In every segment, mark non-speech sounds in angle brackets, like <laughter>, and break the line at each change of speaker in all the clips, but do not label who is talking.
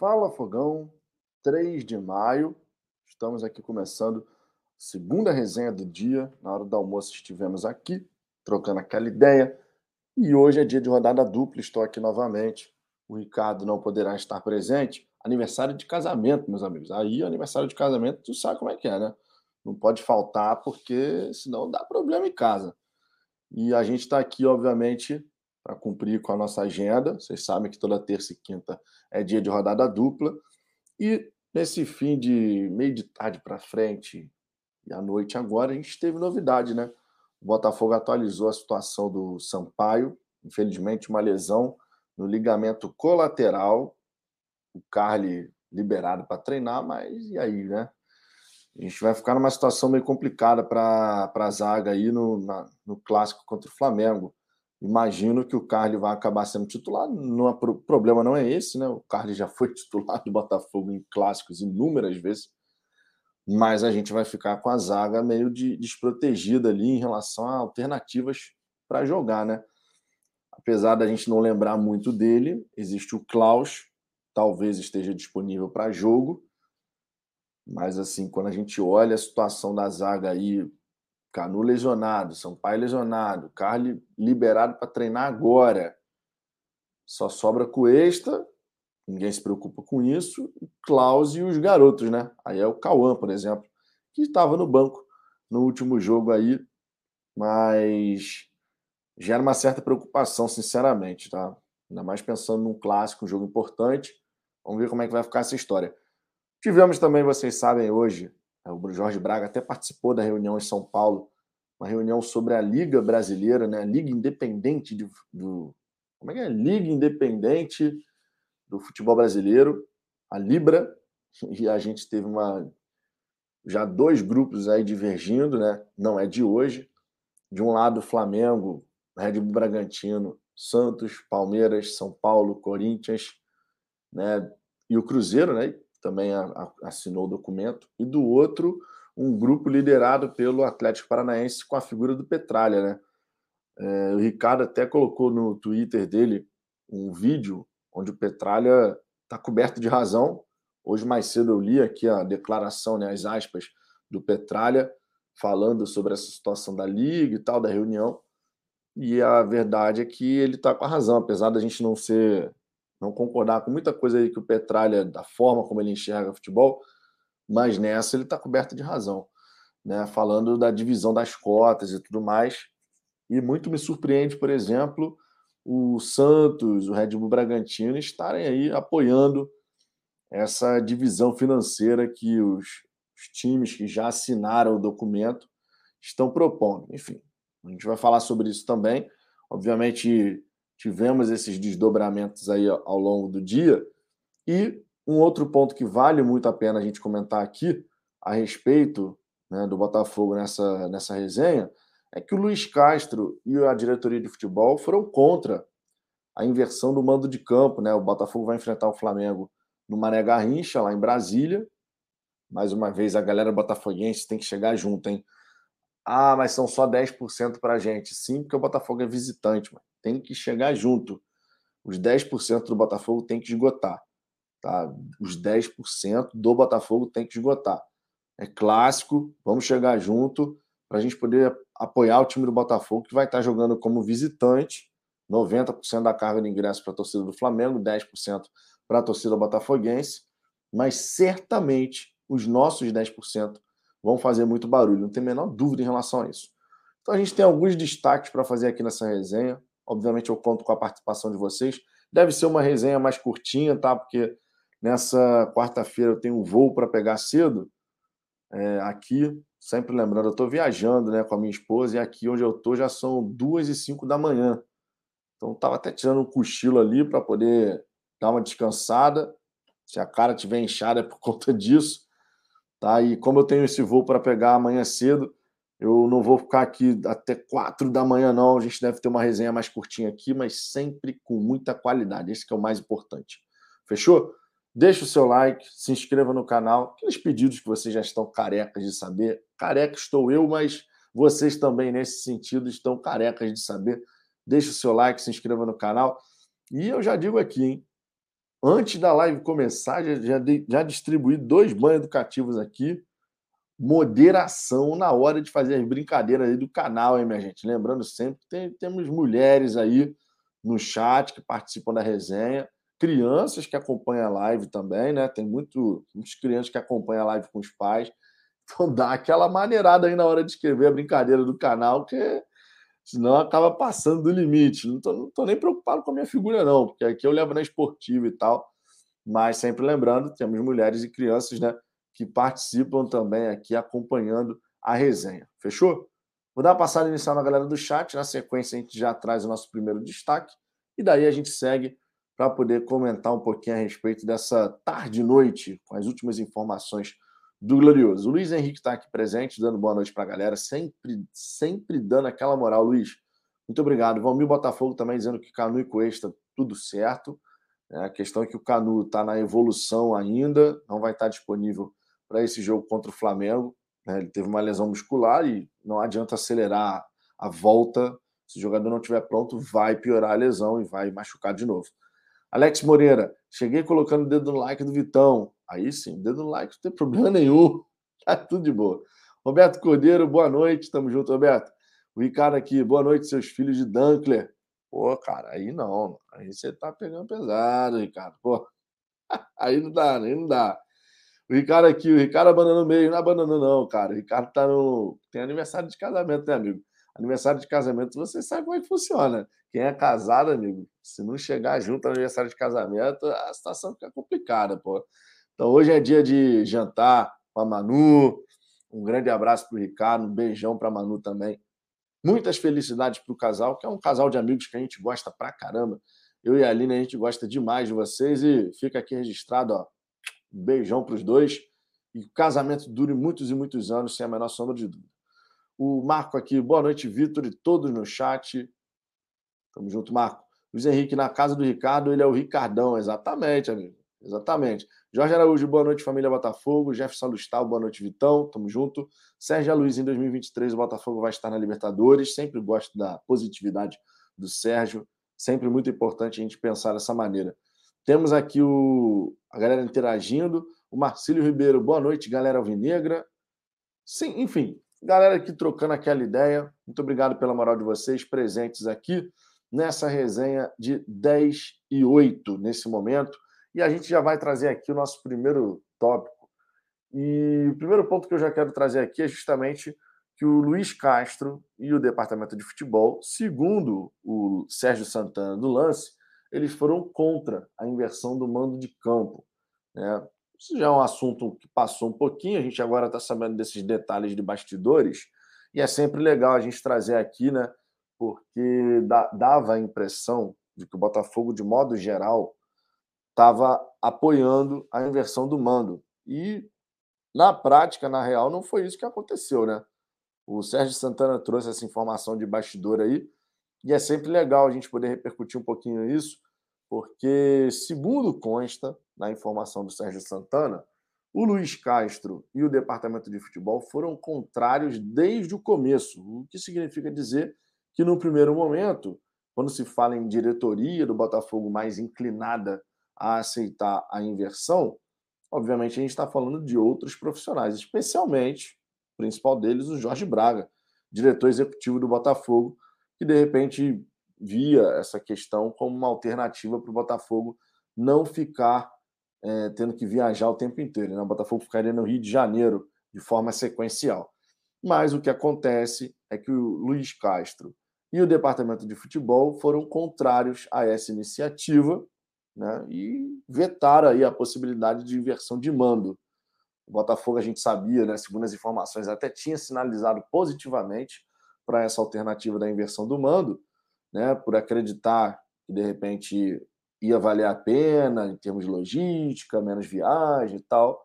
Fala Fogão, 3 de maio. Estamos aqui começando a segunda resenha do dia. Na hora do almoço estivemos aqui, trocando aquela ideia. E hoje é dia de rodada dupla, estou aqui novamente. O Ricardo não poderá estar presente. Aniversário de casamento, meus amigos. Aí, aniversário de casamento, tu sabe como é que é, né? Não pode faltar, porque senão dá problema em casa. E a gente está aqui, obviamente, para cumprir com a nossa agenda. Vocês sabem que toda terça e quinta é dia de rodada dupla. E nesse fim de meio de tarde para frente e à noite agora, a gente teve novidade, né? O Botafogo atualizou a situação do Sampaio, infelizmente uma lesão no ligamento colateral. O Carly liberado para treinar, mas e aí, né? A gente vai ficar numa situação meio complicada para a zaga aí no, na, no clássico contra o Flamengo. Imagino que o Carly vai acabar sendo titular. o problema não é esse, né? O Carly já foi <laughs> titular do Botafogo em clássicos inúmeras vezes. Mas a gente vai ficar com a zaga meio de, desprotegida ali em relação a alternativas para jogar, né? Apesar da gente não lembrar muito dele, existe o Klaus, talvez esteja disponível para jogo. Mas assim, quando a gente olha a situação da zaga aí, Canu lesionado, Sampaio lesionado, Carly liberado para treinar agora. Só sobra Cuesta, ninguém se preocupa com isso, Klaus e os garotos, né? Aí é o Cauã, por exemplo, que estava no banco no último jogo aí, mas gera uma certa preocupação, sinceramente, tá? Ainda mais pensando num clássico, um jogo importante. Vamos ver como é que vai ficar essa história. Tivemos também, vocês sabem, hoje, o Jorge Braga até participou da reunião em São Paulo, uma reunião sobre a Liga Brasileira, né? Liga Independente de, do. Como é que é? Liga Independente do Futebol Brasileiro, a Libra, <laughs> e a gente teve uma já dois grupos aí divergindo, né? Não é de hoje. De um lado, Flamengo, Red Bull Bragantino, Santos, Palmeiras, São Paulo, Corinthians, né? E o Cruzeiro, né? Também assinou o documento, e do outro, um grupo liderado pelo Atlético Paranaense com a figura do Petralha. Né? É, o Ricardo até colocou no Twitter dele um vídeo onde o Petralha está coberto de razão. Hoje, mais cedo, eu li aqui a declaração, né, as aspas, do Petralha, falando sobre essa situação da Liga e tal, da reunião. E a verdade é que ele está com a razão, apesar da gente não ser não concordar com muita coisa aí que o Petralha, da forma como ele enxerga futebol, mas nessa ele está coberto de razão, né? falando da divisão das cotas e tudo mais. E muito me surpreende, por exemplo, o Santos, o Red Bull Bragantino estarem aí apoiando essa divisão financeira que os, os times que já assinaram o documento estão propondo. Enfim, a gente vai falar sobre isso também. Obviamente, tivemos esses desdobramentos aí ao longo do dia. E um outro ponto que vale muito a pena a gente comentar aqui a respeito né, do Botafogo nessa, nessa resenha é que o Luiz Castro e a diretoria de futebol foram contra a inversão do mando de campo. Né? O Botafogo vai enfrentar o Flamengo no Mané Garrincha, lá em Brasília. Mais uma vez, a galera botafoguense tem que chegar junto, hein? Ah, mas são só 10% para a gente. Sim, porque o Botafogo é visitante, mano tem que chegar junto. Os 10% do Botafogo tem que esgotar. Tá? Os 10% do Botafogo tem que esgotar. É clássico, vamos chegar junto para a gente poder apoiar o time do Botafogo, que vai estar jogando como visitante, 90% da carga de ingresso para a torcida do Flamengo, 10% para a torcida botafoguense, mas certamente os nossos 10% vão fazer muito barulho, não tem a menor dúvida em relação a isso. Então a gente tem alguns destaques para fazer aqui nessa resenha. Obviamente, eu conto com a participação de vocês. Deve ser uma resenha mais curtinha, tá? Porque nessa quarta-feira eu tenho um voo para pegar cedo. É, aqui, sempre lembrando, eu estou viajando né, com a minha esposa e aqui onde eu estou já são duas e cinco da manhã. Então, estava até tirando um cochilo ali para poder dar uma descansada. Se a cara tiver inchada é por <laughs> conta disso. Tá? E como eu tenho esse voo para pegar amanhã cedo, eu não vou ficar aqui até quatro da manhã, não. A gente deve ter uma resenha mais curtinha aqui, mas sempre com muita qualidade. Esse é o mais importante. Fechou? Deixa o seu like, se inscreva no canal. Aqueles pedidos que vocês já estão carecas de saber. Careca estou eu, mas vocês também, nesse sentido, estão carecas de saber. Deixa o seu like, se inscreva no canal. E eu já digo aqui, hein? Antes da live começar, já, já, já distribuí dois banhos educativos aqui. Moderação na hora de fazer as brincadeiras do canal, hein, minha gente? Lembrando sempre, tem, temos mulheres aí no chat que participam da resenha, crianças que acompanham a live também, né? Tem muito, muitas crianças que acompanham a live com os pais. Então dá aquela maneirada aí na hora de escrever a brincadeira do canal, que senão acaba passando do limite. Não tô, não tô nem preocupado com a minha figura, não, porque aqui eu levo na esportiva e tal. Mas sempre lembrando, temos mulheres e crianças, né? Que participam também aqui acompanhando a resenha. Fechou? Vou dar uma passada inicial na galera do chat. Na sequência, a gente já traz o nosso primeiro destaque. E daí a gente segue para poder comentar um pouquinho a respeito dessa tarde noite, com as últimas informações do Glorioso. O Luiz Henrique está aqui presente, dando boa noite para a galera, sempre, sempre dando aquela moral, Luiz. Muito obrigado. Valmir Botafogo também dizendo que Canu e Cuesta, tudo certo. É, a questão é que o Canu está na evolução ainda, não vai estar disponível para esse jogo contra o Flamengo. Né? Ele teve uma lesão muscular e não adianta acelerar a volta. Se o jogador não estiver pronto, vai piorar a lesão e vai machucar de novo. Alex Moreira, cheguei colocando o dedo no like do Vitão. Aí sim, dedo no like não tem problema <laughs> nenhum. Tá tudo de boa. Roberto Cordeiro, boa noite. Tamo junto, Roberto. O Ricardo aqui, boa noite, seus filhos de Dunkler. Pô, cara, aí não. Aí você tá pegando pesado, Ricardo. Pô, <laughs> aí não dá, aí não dá. O Ricardo aqui, o Ricardo abandonou meio, não abandonou, não, cara. O Ricardo tá no. Tem aniversário de casamento, né, amigo? Aniversário de casamento, você sabe como é que funciona. Quem é casado, amigo, se não chegar junto ao aniversário de casamento, a situação fica complicada, pô. Então, hoje é dia de jantar com a Manu. Um grande abraço para o Ricardo, um beijão para a Manu também. Muitas felicidades para o casal, que é um casal de amigos que a gente gosta pra caramba. Eu e a Aline, a gente gosta demais de vocês e fica aqui registrado, ó, beijão para os dois. E o casamento dure muitos e muitos anos, sem a menor sombra de dúvida. O Marco aqui, boa noite, Vitor e todos no chat. Tamo junto, Marco. Luiz Henrique, na casa do Ricardo, ele é o Ricardão, exatamente, amigo. Exatamente. Jorge Araújo, boa noite, família Botafogo. Jefferson Lustal, boa noite, Vitão. Tamo junto. Sérgio Luiz, em 2023, o Botafogo vai estar na Libertadores. Sempre gosto da positividade do Sérgio. Sempre muito importante a gente pensar dessa maneira. Temos aqui o, a galera interagindo. O Marcílio Ribeiro, boa noite, galera alvinegra. Sim, enfim, galera aqui trocando aquela ideia. Muito obrigado pela moral de vocês presentes aqui nessa resenha de 10 e 8 nesse momento. E a gente já vai trazer aqui o nosso primeiro tópico. E o primeiro ponto que eu já quero trazer aqui é justamente que o Luiz Castro e o departamento de futebol, segundo o Sérgio Santana do lance, eles foram contra a inversão do mando de campo. Né? Isso já é um assunto que passou um pouquinho, a gente agora está sabendo desses detalhes de bastidores, e é sempre legal a gente trazer aqui, né? Porque dava a impressão de que o Botafogo, de modo geral, estava apoiando a inversão do mando. E, na prática, na real, não foi isso que aconteceu, né? O Sérgio Santana trouxe essa informação de bastidor aí, e é sempre legal a gente poder repercutir um pouquinho isso, porque, segundo consta na informação do Sérgio Santana, o Luiz Castro e o departamento de futebol foram contrários desde o começo, o que significa dizer que, no primeiro momento, quando se fala em diretoria do Botafogo mais inclinada a aceitar a inversão, obviamente a gente está falando de outros profissionais, especialmente, o principal deles, o Jorge Braga, diretor executivo do Botafogo, que de repente via essa questão como uma alternativa para o Botafogo não ficar é, tendo que viajar o tempo inteiro. Né? O Botafogo ficaria no Rio de Janeiro de forma sequencial. Mas o que acontece é que o Luiz Castro e o departamento de futebol foram contrários a essa iniciativa né, e vetaram aí a possibilidade de inversão de mando. O Botafogo, a gente sabia, né, segundo as informações, até tinha sinalizado positivamente para essa alternativa da inversão do mando, né, por acreditar que de repente ia valer a pena em termos de logística, menos viagem e tal.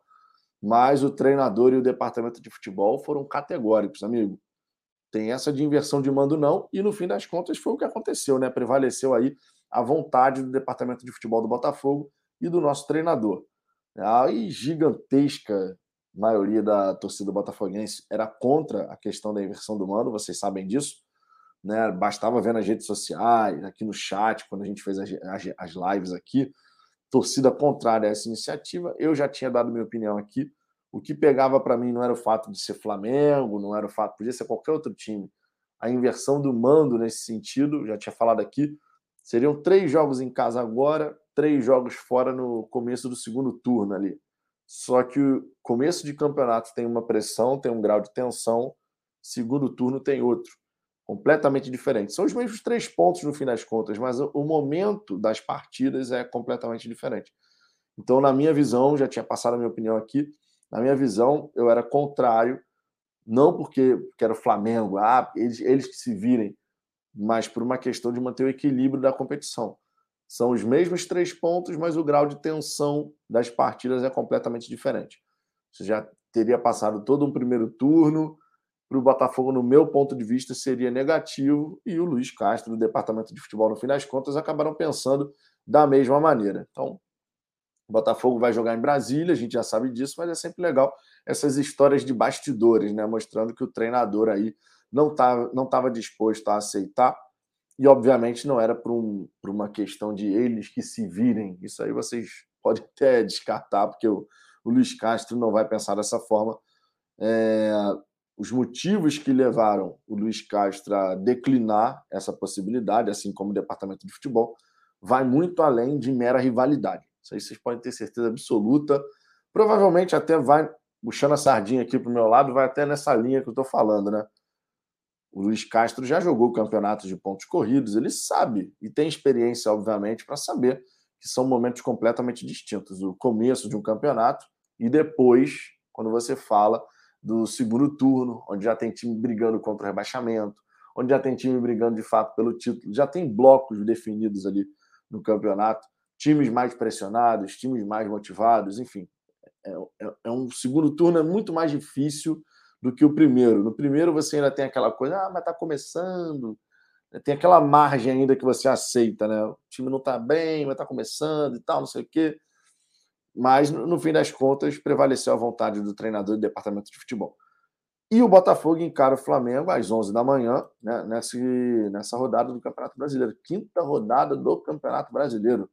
Mas o treinador e o departamento de futebol foram categóricos, amigo. Tem essa de inversão de mando, não, e no fim das contas foi o que aconteceu, né? Prevaleceu aí a vontade do departamento de futebol do Botafogo e do nosso treinador. A gigantesca maioria da torcida botafoguense era contra a questão da inversão do mando, vocês sabem disso. Né? Bastava ver nas redes sociais, aqui no chat, quando a gente fez as, as, lives aqui, torcida contrária a essa iniciativa. Eu já tinha dado minha opinião aqui. O que pegava para mim não era o fato de ser Flamengo, não era o fato, podia ser qualquer outro time. A inversão do mando nesse sentido, já tinha falado aqui, seriam três jogos em casa agora, três jogos fora no começo do segundo turno ali. Só que o começo de campeonato tem uma pressão, tem um grau de tensão, segundo turno tem outro, completamente diferente. São os mesmos três pontos no fim das contas, mas o momento das partidas é completamente diferente. Então, na minha visão, já tinha passado a minha opinião aqui, na minha visão, eu era contrário, não porque era o Flamengo, ah, eles, eles que se virem, mas por uma questão de manter o equilíbrio da competição. São os mesmos três pontos, mas o grau de tensão das partidas é completamente diferente. Você já teria passado todo um primeiro turno, para o Botafogo, no meu ponto de vista, seria negativo, e o Luiz Castro, do departamento de futebol, no fim das contas, acabaram pensando da mesma maneira. Então, o Botafogo vai jogar em Brasília, a gente já sabe disso, mas é sempre legal essas histórias de bastidores, né? Mostrando que o treinador aí não estava não tava disposto a aceitar e, obviamente, não era por, um, por uma questão de eles que se virem. Isso aí vocês <laughs> podem até descartar, porque o, o Luiz Castro não vai pensar dessa forma. É, os motivos que levaram o Luiz Castro a declinar essa possibilidade, assim como o departamento de futebol, vai muito além de mera rivalidade. Isso aí vocês podem ter certeza absoluta. Provavelmente até vai, puxando a sardinha aqui para o meu lado, vai até nessa linha que eu estou falando, né? O Luiz Castro já jogou campeonatos de pontos corridos, ele sabe e tem experiência, obviamente, para saber que são momentos completamente distintos. O começo de um campeonato e depois, quando você fala do segundo turno, onde já tem time brigando contra o rebaixamento, onde já tem time brigando de fato pelo título, já tem blocos definidos ali no campeonato, times mais pressionados, times mais motivados, enfim. É, é, é um segundo turno é muito mais difícil do que o primeiro. No primeiro você ainda tem aquela coisa, ah, mas tá começando. Tem aquela margem ainda que você aceita, né? O time não tá bem, mas tá começando e tal, não sei o quê. Mas, no fim das contas, prevaleceu a vontade do treinador do departamento de futebol. E o Botafogo encara o Flamengo às 11 da manhã, né, nessa, nessa rodada do Campeonato Brasileiro. Quinta rodada do Campeonato Brasileiro.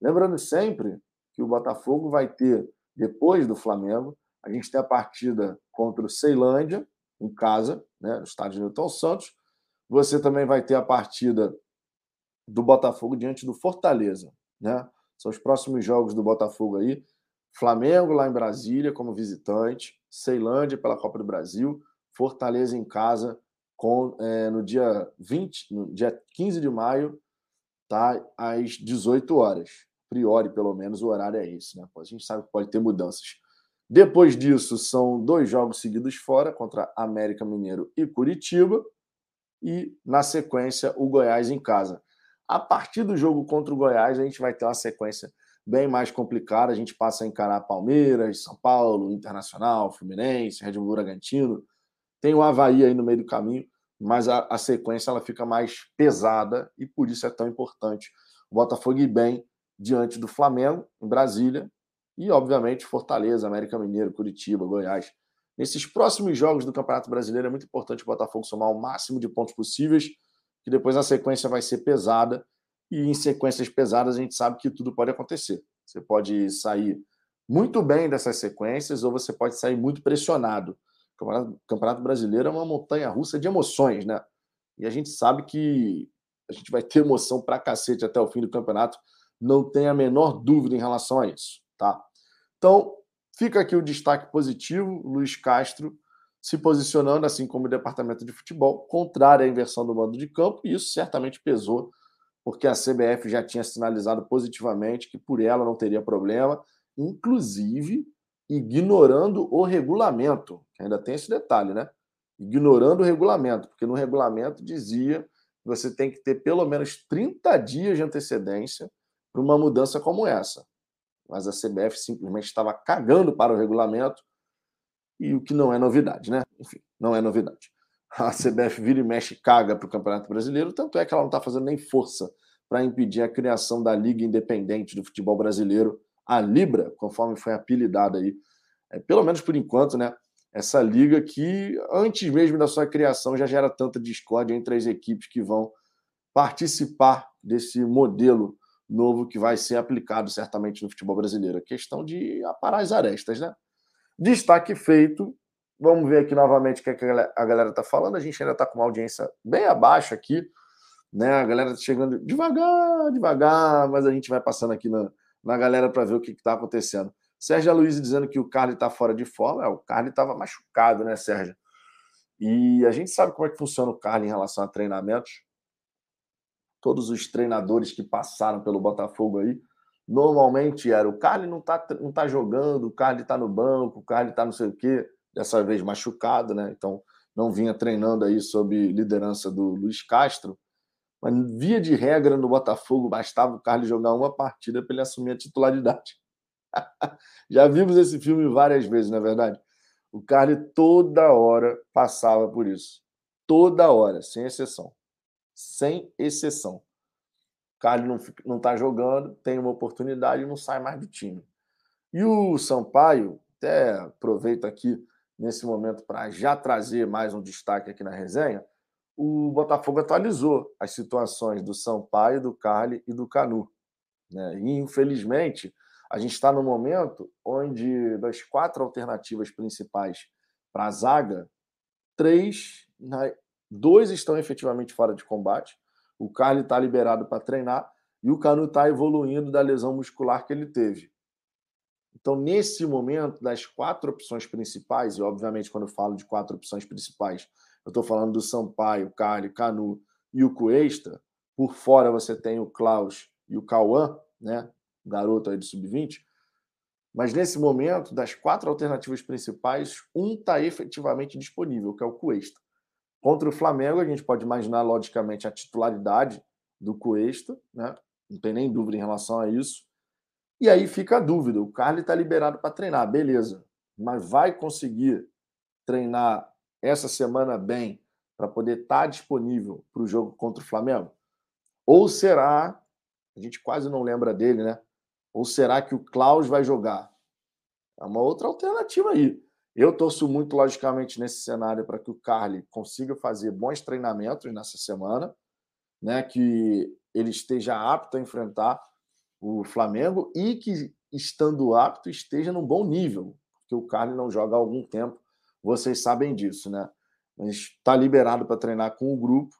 Lembrando sempre que o Botafogo vai ter, depois do Flamengo, a gente tem a partida contra o Ceilândia, em casa, né, no estádio Newton Santos. Você também vai ter a partida do Botafogo diante do Fortaleza. Né? São os próximos jogos do Botafogo aí. Flamengo lá em Brasília como visitante, Ceilândia pela Copa do Brasil, Fortaleza em casa com, é, no dia 20, no dia 15 de maio, tá, às 18 horas. Priori, pelo menos, o horário é esse, né? A gente sabe que pode ter mudanças. Depois disso, são dois jogos seguidos fora contra América Mineiro e Curitiba. E, na sequência, o Goiás em casa. A partir do jogo contra o Goiás, a gente vai ter uma sequência bem mais complicada. A gente passa a encarar Palmeiras, São Paulo, Internacional, Fluminense, Red Bull Bragantino. Tem o Havaí aí no meio do caminho, mas a, a sequência ela fica mais pesada e por isso é tão importante o Botafogo ir bem diante do Flamengo, em Brasília, e, obviamente, Fortaleza, América Mineiro, Curitiba, Goiás. Nesses próximos jogos do Campeonato Brasileiro é muito importante o Botafogo somar o máximo de pontos possíveis, que depois a sequência vai ser pesada. E em sequências pesadas a gente sabe que tudo pode acontecer. Você pode sair muito bem dessas sequências ou você pode sair muito pressionado. O Campeonato Brasileiro é uma montanha russa de emoções, né? E a gente sabe que a gente vai ter emoção pra cacete até o fim do campeonato, não tem a menor dúvida em relação a isso. Tá? Então, fica aqui o destaque positivo, Luiz Castro se posicionando, assim como o departamento de futebol, contrário à inversão do mando de campo, e isso certamente pesou, porque a CBF já tinha sinalizado positivamente que por ela não teria problema, inclusive ignorando o regulamento, que ainda tem esse detalhe, né? Ignorando o regulamento, porque no regulamento dizia que você tem que ter pelo menos 30 dias de antecedência para uma mudança como essa mas a CBF simplesmente estava cagando para o regulamento, e o que não é novidade, né? Enfim, não é novidade. A CBF vira e mexe caga para o Campeonato Brasileiro, tanto é que ela não está fazendo nem força para impedir a criação da Liga Independente do Futebol Brasileiro, a Libra, conforme foi apelidada aí, é, pelo menos por enquanto, né? Essa liga que, antes mesmo da sua criação, já gera tanta discórdia entre as equipes que vão participar desse modelo novo que vai ser aplicado certamente no futebol brasileiro. A questão de aparar as arestas, né? Destaque feito. Vamos ver aqui novamente o que a galera está falando. A gente ainda está com uma audiência bem abaixo aqui, né? A galera está chegando devagar, devagar, mas a gente vai passando aqui na, na galera para ver o que está acontecendo. Sérgio Luiz dizendo que o Carly está fora de forma. É, o Carly estava machucado, né, Sérgio? E a gente sabe como é que funciona o Carly em relação a treinamentos. Todos os treinadores que passaram pelo Botafogo aí, normalmente era o Carly não está não tá jogando, o Carly está no banco, o Carly está não sei o quê, dessa vez machucado, né? Então não vinha treinando aí sob liderança do Luiz Castro. Mas via de regra no Botafogo, bastava o Carly jogar uma partida para ele assumir a titularidade. <laughs> Já vimos esse filme várias vezes, não é verdade? O Carly toda hora passava por isso. Toda hora, sem exceção. Sem exceção. O Carly não, não tá jogando, tem uma oportunidade e não sai mais do time. E o Sampaio, até aproveito aqui nesse momento para já trazer mais um destaque aqui na resenha, o Botafogo atualizou as situações do Sampaio, do Carly e do Canu. Né? E, infelizmente, a gente está no momento onde, das quatro alternativas principais para a zaga, três, dois estão efetivamente fora de combate. O Carly está liberado para treinar e o Canu está evoluindo da lesão muscular que ele teve. Então, nesse momento, das quatro opções principais, e obviamente, quando eu falo de quatro opções principais, eu estou falando do Sampaio, Carly, Canu e o Cuesta. Por fora você tem o Klaus e o Cauã, né? garoto aí do sub-20. Mas nesse momento, das quatro alternativas principais, um está efetivamente disponível, que é o Cuesta. Contra o Flamengo, a gente pode imaginar, logicamente, a titularidade do Cuesta, né? não tem nem dúvida em relação a isso. E aí fica a dúvida: o Carly está liberado para treinar, beleza, mas vai conseguir treinar essa semana bem para poder estar tá disponível para o jogo contra o Flamengo? Ou será, a gente quase não lembra dele, né? Ou será que o Klaus vai jogar? É uma outra alternativa aí. Eu torço muito, logicamente, nesse cenário para que o Carly consiga fazer bons treinamentos nessa semana, né? que ele esteja apto a enfrentar o Flamengo e que, estando apto, esteja num bom nível, porque o Carly não joga há algum tempo, vocês sabem disso, né? Mas está liberado para treinar com o grupo.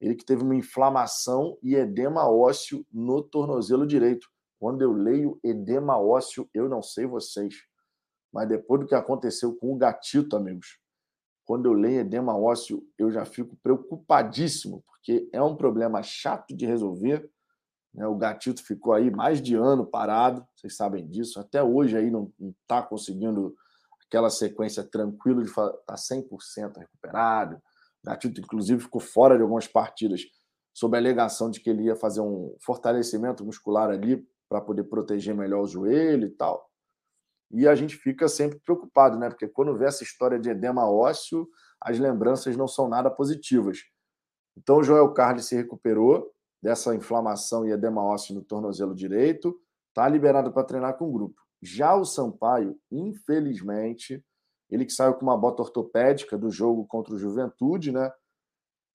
Ele que teve uma inflamação e edema ósseo no tornozelo direito. Quando eu leio edema ósseo, eu não sei vocês, mas depois do que aconteceu com o gatito, amigos, quando eu leio edema ósseo, eu já fico preocupadíssimo, porque é um problema chato de resolver. Né? O gatito ficou aí mais de ano parado, vocês sabem disso. Até hoje aí não está conseguindo aquela sequência tranquila de estar tá 100% recuperado. O gatito, inclusive, ficou fora de algumas partidas sob a alegação de que ele ia fazer um fortalecimento muscular ali para poder proteger melhor o joelho e tal. E a gente fica sempre preocupado, né? Porque quando vê essa história de edema ósseo, as lembranças não são nada positivas. Então o Joel Carlos se recuperou dessa inflamação e edema ósseo no tornozelo direito, está liberado para treinar com o grupo. Já o Sampaio, infelizmente, ele que saiu com uma bota ortopédica do jogo contra o Juventude, né?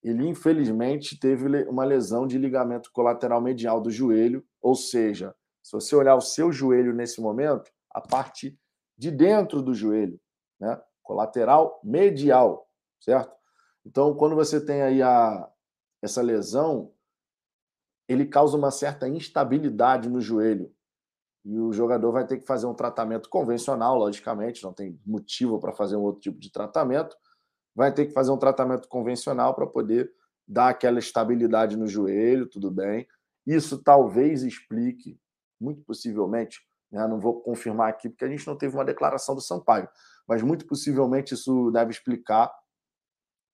Ele infelizmente teve uma lesão de ligamento colateral medial do joelho, ou seja, se você olhar o seu joelho nesse momento, a parte de dentro do joelho, né? Colateral medial, certo? Então, quando você tem aí a, essa lesão, ele causa uma certa instabilidade no joelho. E o jogador vai ter que fazer um tratamento convencional, logicamente, não tem motivo para fazer um outro tipo de tratamento. Vai ter que fazer um tratamento convencional para poder dar aquela estabilidade no joelho, tudo bem. Isso talvez explique muito possivelmente, né, não vou confirmar aqui porque a gente não teve uma declaração do Sampaio, mas muito possivelmente isso deve explicar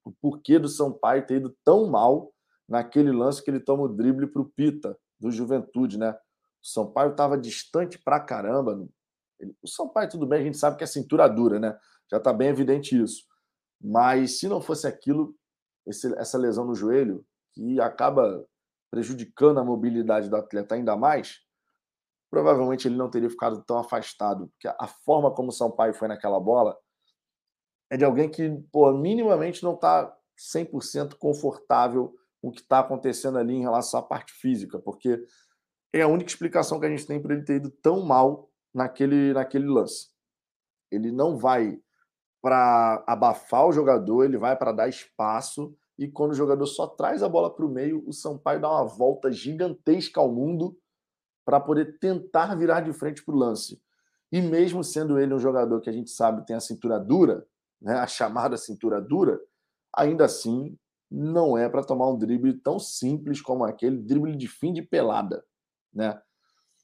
o porquê do Sampaio ter ido tão mal naquele lance que ele toma o drible para o Pita, do Juventude, né? O Sampaio estava distante pra caramba. O Sampaio, tudo bem, a gente sabe que é cintura dura, né? Já está bem evidente isso. Mas se não fosse aquilo, esse, essa lesão no joelho, que acaba prejudicando a mobilidade do atleta ainda mais, provavelmente ele não teria ficado tão afastado. Porque a forma como o Sampaio foi naquela bola é de alguém que, pô, minimamente não está 100% confortável com o que está acontecendo ali em relação à parte física, porque É a única explicação que a gente tem para ele ter ido tão mal naquele, naquele lance. Ele não vai para abafar o jogador, ele vai para dar espaço. E quando o jogador só traz a bola para o meio, o Sampaio dá uma volta gigantesca ao mundo para poder tentar virar de frente para o lance. E mesmo sendo ele um jogador que a gente sabe tem a cintura dura, né, a chamada cintura dura, ainda assim não é para tomar um drible tão simples como aquele drible de fim de pelada, né?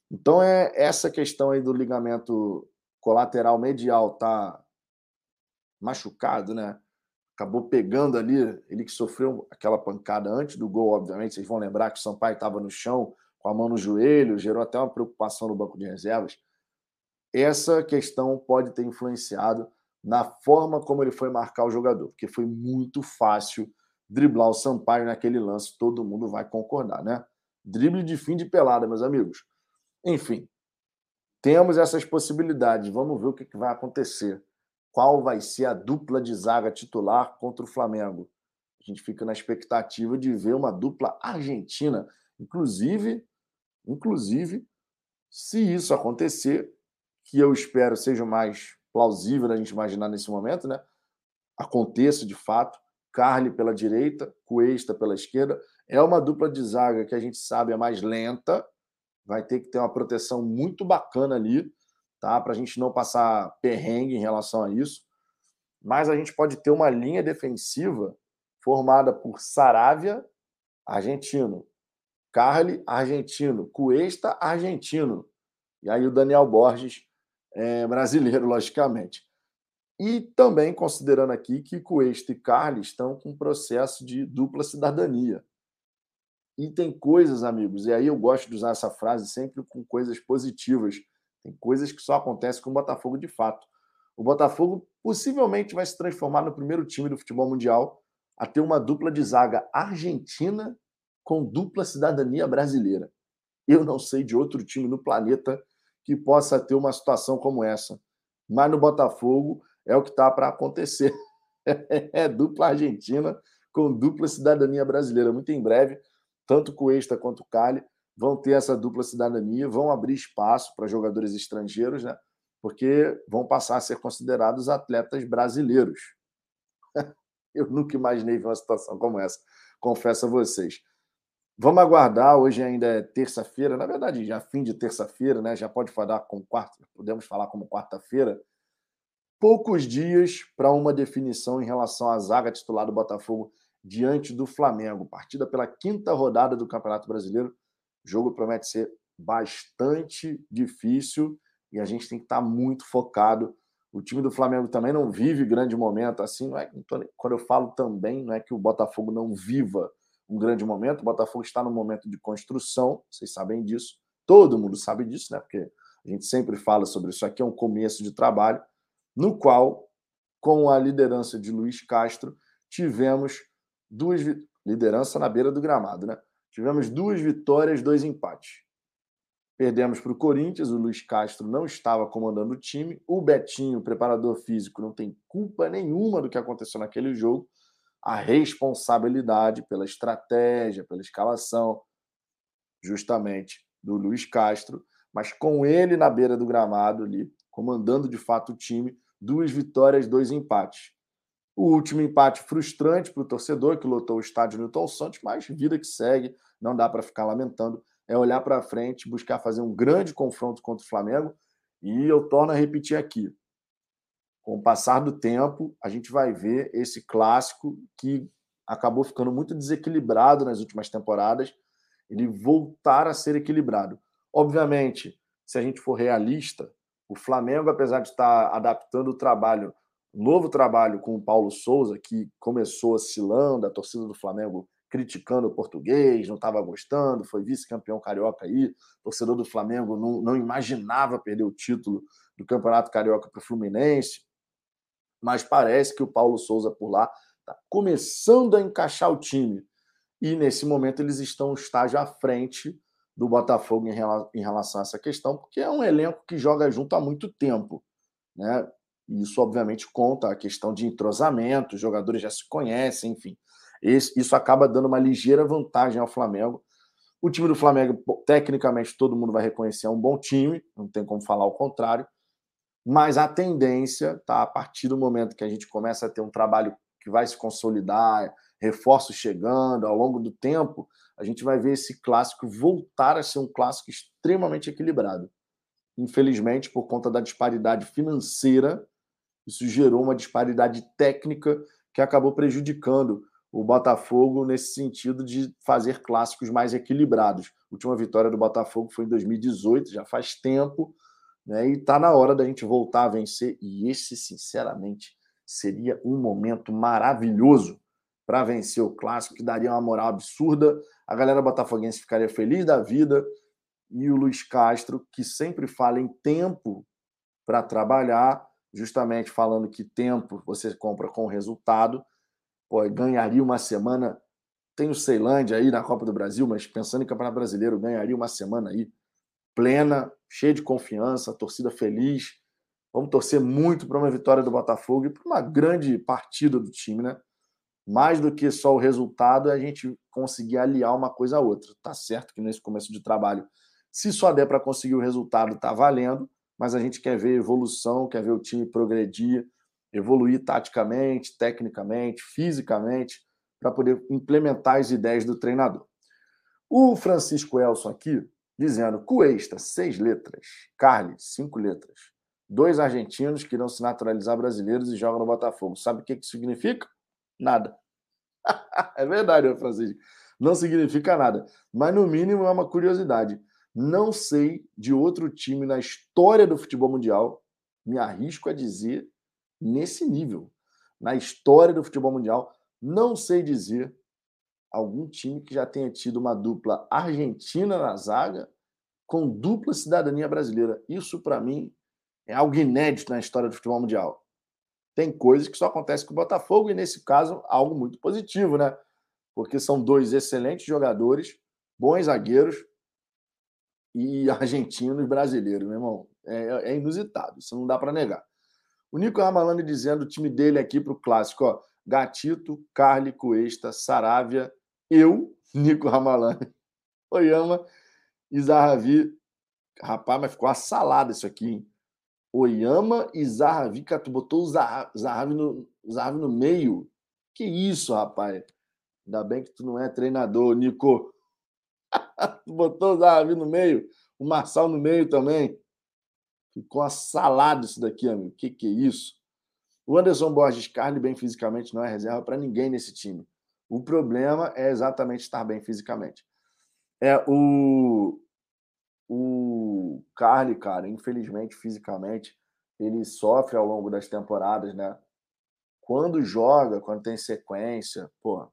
Então é essa questão aí do ligamento colateral medial tá machucado, né? Acabou pegando ali, ele que sofreu aquela pancada antes do gol, obviamente, vocês vão lembrar que o Sampaio estava no chão com a mão no joelho, gerou até uma preocupação no banco de reservas. Essa questão pode ter influenciado na forma como ele foi marcar o jogador, porque foi muito fácil driblar o Sampaio naquele lance, todo mundo vai concordar, né? Drible de fim de pelada, meus amigos. Enfim, temos essas possibilidades. Vamos ver o que vai acontecer. Qual vai ser a dupla de zaga titular contra o Flamengo? A gente fica na expectativa de ver uma dupla argentina. Inclusive, inclusive, se isso acontecer, que eu espero seja mais plausível da gente imaginar nesse momento, né? Aconteça de fato, Carly pela direita, Cuesta pela esquerda. É uma dupla de zaga que a gente sabe é mais lenta, vai ter que ter uma proteção muito bacana ali, tá? Para a gente não passar perrengue em relação a isso. Mas a gente pode ter uma linha defensiva formada por Saravia, argentino, Carly, argentino, Cuesta, argentino. E aí o Daniel Borges, é, brasileiro, <laughs> logicamente. E também considerando aqui que Cuesta e Carly estão com um processo de dupla cidadania. E tem coisas, amigos, e aí eu gosto de usar essa frase sempre com coisas positivas. Tem coisas que só acontecem com o Botafogo de fato. O Botafogo possivelmente vai se transformar no primeiro time do futebol mundial a ter uma dupla de zaga argentina com dupla cidadania brasileira. Eu não sei de outro time no planeta que possa ter uma situação como essa. Mas no Botafogo é o que está para acontecer. <laughs> é dupla argentina com dupla cidadania brasileira. Muito em breve, tanto o Cuesta quanto o Cali vão ter essa dupla cidadania, vão abrir espaço para jogadores estrangeiros, né? porque vão passar a ser considerados atletas brasileiros. <laughs> Eu nunca imaginei ver uma situação como essa, confesso a vocês. Vamos aguardar, hoje ainda é terça-feira, na verdade, já fim de terça-feira, né? Já pode falar como quarta, podemos falar como quarta-feira poucos dias para uma definição em relação à zaga titular do Botafogo diante do Flamengo. Partida pela quinta rodada do Campeonato Brasileiro. O jogo promete ser bastante difícil e a gente tem que estar muito focado. O time do Flamengo também não vive grande momento assim. Não é, quando eu falo também, não é que o Botafogo não viva um grande momento. O Botafogo está no momento de construção, vocês sabem disso. Todo mundo sabe disso, né? Porque a gente sempre fala sobre isso aqui, é um começo de trabalho no qual, com a liderança de Luiz Castro, tivemos duas liderança na beira do gramado, né? Tivemos duas vitórias, dois empates. Perdemos para o Corinthians, o Luiz Castro não estava comandando o time. O Betinho, preparador físico, não tem culpa nenhuma do que aconteceu naquele jogo. A responsabilidade pela estratégia, pela escalação, justamente do Luiz Castro, mas com ele na beira do gramado ali, comandando de fato o time, duas vitórias, dois empates. O último empate frustrante para o torcedor que lotou o estádio Newton Santos, mas vida que segue, não dá para ficar lamentando. É olhar para frente, buscar fazer um grande confronto contra o Flamengo. E eu torno a repetir aqui: com o passar do tempo, a gente vai ver esse clássico que acabou ficando muito desequilibrado nas últimas temporadas, ele voltar a ser equilibrado. Obviamente, se a gente for realista, o Flamengo, apesar de estar adaptando o trabalho, novo trabalho com o Paulo Souza, que começou oscilando, a torcida do Flamengo criticando o português, não estava gostando, foi vice-campeão carioca aí, torcedor do Flamengo não, não imaginava perder o título do Campeonato Carioca para o Fluminense, mas parece que o Paulo Souza por lá está começando a encaixar o time. E nesse momento eles estão um estágio à frente do Botafogo em relação a essa questão, porque é um elenco que joga junto há muito tempo. Né? Isso, obviamente, conta a questão de entrosamento, os jogadores já se conhecem, enfim. Isso acaba dando uma ligeira vantagem ao Flamengo, O time do Flamengo, tecnicamente, todo mundo vai reconhecer, é um bom time, não tem como falar o contrário. Mas a tendência, tá, a partir do momento que a gente começa a ter um trabalho que vai se consolidar, reforços chegando ao longo do tempo, a gente vai ver esse clássico voltar a ser um clássico extremamente equilibrado. Infelizmente, por conta da disparidade financeira, isso gerou uma disparidade técnica que acabou prejudicando o Botafogo nesse sentido de fazer clássicos mais equilibrados. A última vitória do Botafogo foi em 2018, já faz tempo, né? E está na hora da gente voltar a vencer. E esse, sinceramente, seria um momento maravilhoso para vencer o clássico, que daria uma moral absurda. A galera botafoguense ficaria feliz da vida. E o Luiz Castro, que sempre fala em tempo para trabalhar, justamente falando que tempo você compra com resultado, pô, ganharia uma semana. Tem o Ceilândia aí na Copa do Brasil, mas pensando em Campeonato Brasileiro, ganharia uma semana aí plena, cheia de confiança, torcida feliz. Vamos torcer muito para uma vitória do Botafogo e para uma grande partida do time, né? Mais do que só o resultado, é a gente conseguir aliar uma coisa a outra. Tá certo que nesse começo de trabalho, se só der para conseguir o resultado, tá valendo, mas a gente quer ver evolução, quer ver o time progredir, evoluir taticamente, tecnicamente, fisicamente, para poder implementar as ideias do treinador. O Francisco Elson aqui, dizendo Cuesta, seis letras, Carly, cinco letras, dois argentinos que irão se naturalizar brasileiros e jogam no Botafogo. Sabe o que, que significa? Nada. <laughs> é verdade, Francisco. Não significa nada. Mas, no mínimo, é uma curiosidade. Não sei de outro time na história do futebol mundial, me arrisco a dizer, nesse nível. Na história do futebol mundial, não sei dizer algum time que já tenha tido uma dupla argentina na zaga com dupla cidadania brasileira. Isso, para mim, é algo inédito na história do futebol mundial. Tem coisas que só acontecem com o Botafogo, e nesse caso, algo muito positivo, né? Porque são dois excelentes jogadores, bons zagueiros e <laughs> argentinos brasileiros, meu irmão. É, é inusitado, isso não dá para negar. O Nico Ramalani dizendo o time dele aqui para o clássico: ó, Gatito, Carly, Cuesta, Saravia, eu, Nico Ramalani, <laughs> Oyama e Zahavi. Rapaz, mas ficou uma salada isso aqui, hein? Oyama e Zahavi, cara, tu botou o Zahavi no, Zahavi no meio. Que isso, rapaz? Ainda bem que tu não é treinador, Nico. <laughs> tu botou o Zahavi no meio, o Marçal no meio também. Ficou uma salada isso daqui, amigo. Que que é isso? O Anderson Borges Carli, bem fisicamente, não é reserva para ninguém nesse time. O problema é exatamente estar bem fisicamente. É o o Carly, cara, infelizmente, fisicamente, ele sofre ao longo das temporadas, né? Quando joga, quando tem sequência, pô,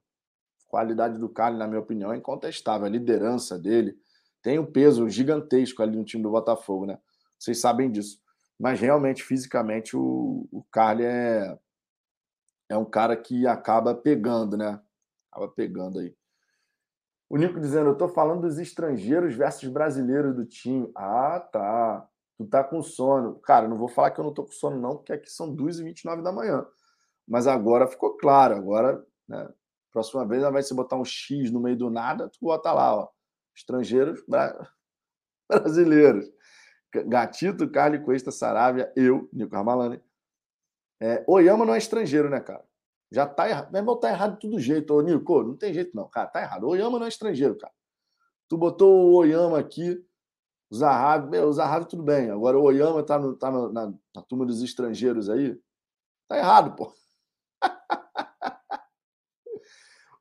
qualidade do Carly, na minha opinião, é incontestável. A liderança dele tem um peso gigantesco ali no time do Botafogo, né? Vocês sabem disso. Mas realmente, fisicamente, o, o Carly é, é um cara que acaba pegando, né? Acaba pegando aí. O Nico dizendo, eu tô falando dos estrangeiros versus brasileiros do time. Ah, tá. Tu tá com sono. Cara, não vou falar que eu não tô com sono, não, porque aqui são 2h29 da manhã. Mas agora ficou claro. Agora, né? Próxima vez, vai se botar um X no meio do nada, tu bota lá, ó. Estrangeiros bra... <laughs> brasileiros. Gatito, Carly Cuesta, Saravia, eu, Nico Ramalani. É, Oyama não é estrangeiro, né, cara? Já tá errado. Meu irmão, tá errado de todo jeito. Ô, Nico, não tem jeito não, cara. Tá errado. O Oyama não é estrangeiro, cara. Tu botou o Oyama aqui, o Zahavi. O Zahavi tudo bem. Agora o Oyama tá, no, tá no, na, na turma dos estrangeiros aí. Tá errado, pô. <laughs>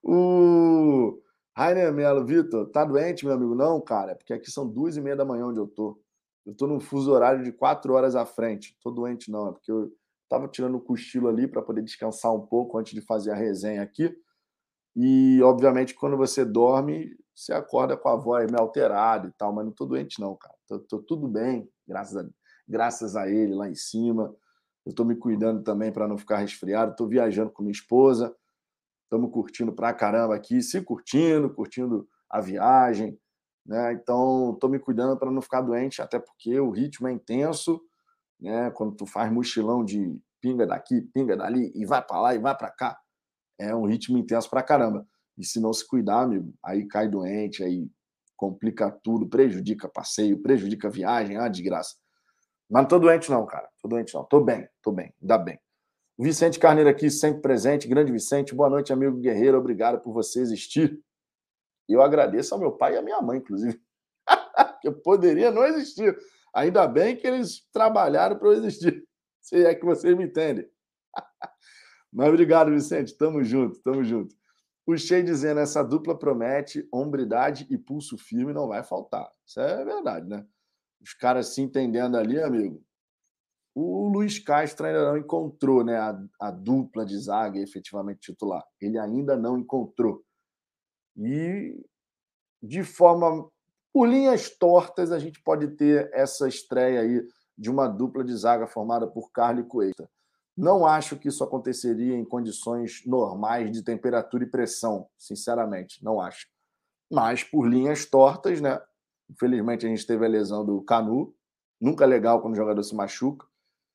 o Rainer Melo, Vitor, tá doente, meu amigo? Não, cara, porque aqui são duas e meia da manhã onde eu tô. Eu tô num fuso horário de quatro horas à frente. Tô doente, não, é porque eu Estava tirando o cochilo ali para poder descansar um pouco antes de fazer a resenha aqui. E, obviamente, quando você dorme, você acorda com a voz meio alterada e tal, mas não estou doente, não, cara. Tô, tô, tudo bem, graças a, graças a ele lá em cima. Eu estou me cuidando também para não ficar resfriado. Estou viajando com minha esposa. Estamos curtindo pra caramba aqui, se curtindo, curtindo a viagem. Né? Então, estou me cuidando para não ficar doente, até porque o ritmo é intenso né? Quando tu faz mochilão de pinga daqui, pinga dali e vai para lá e vai para cá, é um ritmo intenso para caramba. E se não se cuidar, amigo, aí cai doente, aí complica tudo, prejudica passeio, prejudica viagem, uma desgraça. Mas não tô doente, não, cara. Tô doente, não. Tô bem, tô bem, ainda bem. Vicente Carneiro aqui, sempre presente. Grande Vicente, boa noite, amigo guerreiro. Obrigado por você existir. Eu agradeço ao meu pai e à minha mãe, inclusive. <laughs> que eu poderia não existir. Ainda bem que eles trabalharam para eu existir. <laughs> Se é que vocês me entendem. <laughs> Mas obrigado, Vicente. Tamo junto, tamo junto. O Shea dizendo, essa dupla promete hombridade e pulso firme não vai faltar. Isso é verdade, né? Os caras se entendendo ali, amigo. O Luiz Castro ainda não encontrou né, a, a dupla de zaga efetivamente titular. Ele ainda não encontrou. E de forma. Por linhas tortas, a gente pode ter essa estreia aí de uma dupla de zaga formada por Carlos e Coelho. Não acho que isso aconteceria em condições normais de temperatura e pressão, sinceramente, não acho. Mas por linhas tortas, né? Infelizmente a gente teve a lesão do Canu, nunca legal quando o jogador se machuca.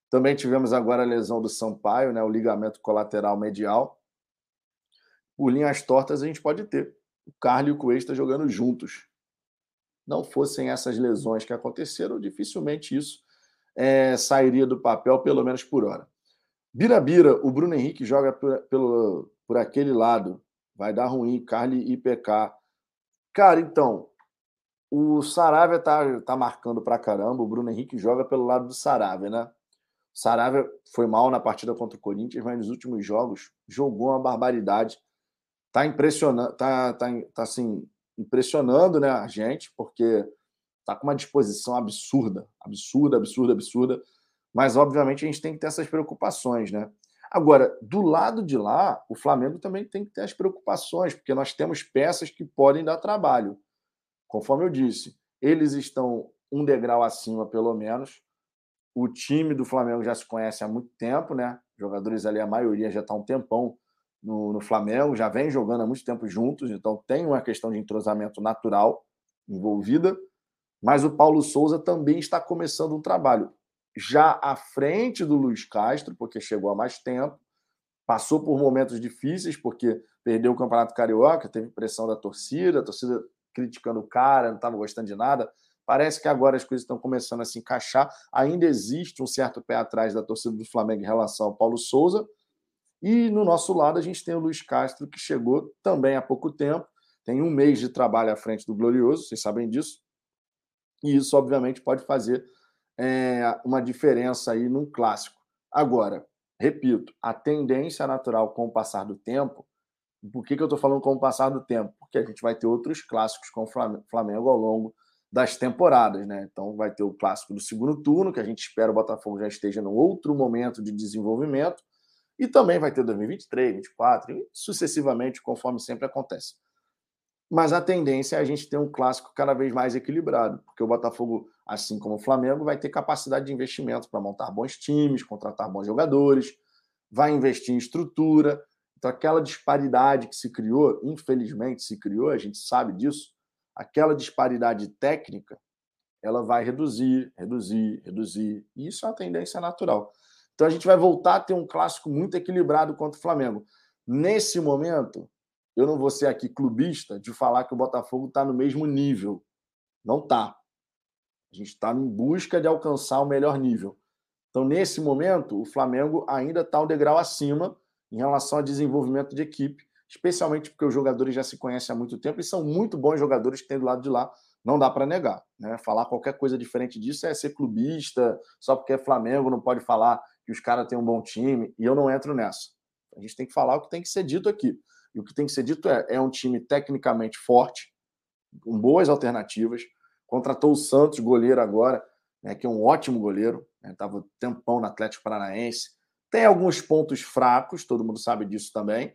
Também tivemos agora a lesão do Sampaio, né? O ligamento colateral medial. Por linhas tortas a gente pode ter o Carlos e o Cuesta jogando juntos. Não fossem essas lesões que aconteceram, dificilmente isso é, sairia do papel, pelo menos por hora. Bira-bira, o Bruno Henrique joga por, pelo, por aquele lado. Vai dar ruim, Carly e PK. Cara, então, o Saravia tá, tá marcando pra caramba. O Bruno Henrique joga pelo lado do Saravia, né? Saravia foi mal na partida contra o Corinthians, mas nos últimos jogos jogou uma barbaridade. Tá impressionando, tá, tá, tá assim, impressionando né, a gente, porque tá com uma disposição absurda, absurda, absurda, absurda. Mas, obviamente, a gente tem que ter essas preocupações, né? Agora, do lado de lá, o Flamengo também tem que ter as preocupações, porque nós temos peças que podem dar trabalho. Conforme eu disse, eles estão um degrau acima, pelo menos. O time do Flamengo já se conhece há muito tempo, né? Jogadores ali, a maioria já está um tempão no, no Flamengo, já vem jogando há muito tempo juntos, então tem uma questão de entrosamento natural envolvida. Mas o Paulo Souza também está começando um trabalho já à frente do Luiz Castro, porque chegou há mais tempo, passou por momentos difíceis, porque perdeu o Campeonato Carioca, teve pressão da torcida, a torcida criticando o cara, não estava gostando de nada. Parece que agora as coisas estão começando a se encaixar. Ainda existe um certo pé atrás da torcida do Flamengo em relação ao Paulo Souza. E no nosso lado a gente tem o Luiz Castro, que chegou também há pouco tempo, tem um mês de trabalho à frente do Glorioso, vocês sabem disso. E isso, obviamente, pode fazer é, uma diferença aí num clássico. Agora, repito, a tendência natural com o passar do tempo. Por que, que eu estou falando com o passar do tempo? Porque a gente vai ter outros clássicos com o Flamengo ao longo das temporadas, né? Então vai ter o clássico do segundo turno, que a gente espera o Botafogo já esteja num outro momento de desenvolvimento, e também vai ter 2023, 2024 e sucessivamente, conforme sempre acontece. Mas a tendência é a gente ter um clássico cada vez mais equilibrado, porque o Botafogo, assim como o Flamengo, vai ter capacidade de investimento para montar bons times, contratar bons jogadores, vai investir em estrutura. Então, aquela disparidade que se criou, infelizmente se criou, a gente sabe disso, aquela disparidade técnica, ela vai reduzir, reduzir, reduzir. E isso é uma tendência natural. Então, a gente vai voltar a ter um clássico muito equilibrado contra o Flamengo. Nesse momento, eu não vou ser aqui clubista de falar que o Botafogo está no mesmo nível. Não está. A gente está em busca de alcançar o melhor nível. Então, nesse momento, o Flamengo ainda está um degrau acima em relação ao desenvolvimento de equipe, especialmente porque os jogadores já se conhecem há muito tempo e são muito bons jogadores que tem do lado de lá. Não dá para negar. Né? Falar qualquer coisa diferente disso é ser clubista, só porque é Flamengo não pode falar que os caras têm um bom time, e eu não entro nessa. A gente tem que falar o que tem que ser dito aqui. E o que tem que ser dito é: é um time tecnicamente forte, com boas alternativas. Contratou o Santos, goleiro agora, né, que é um ótimo goleiro, estava né, tempão no Atlético Paranaense. Tem alguns pontos fracos, todo mundo sabe disso também,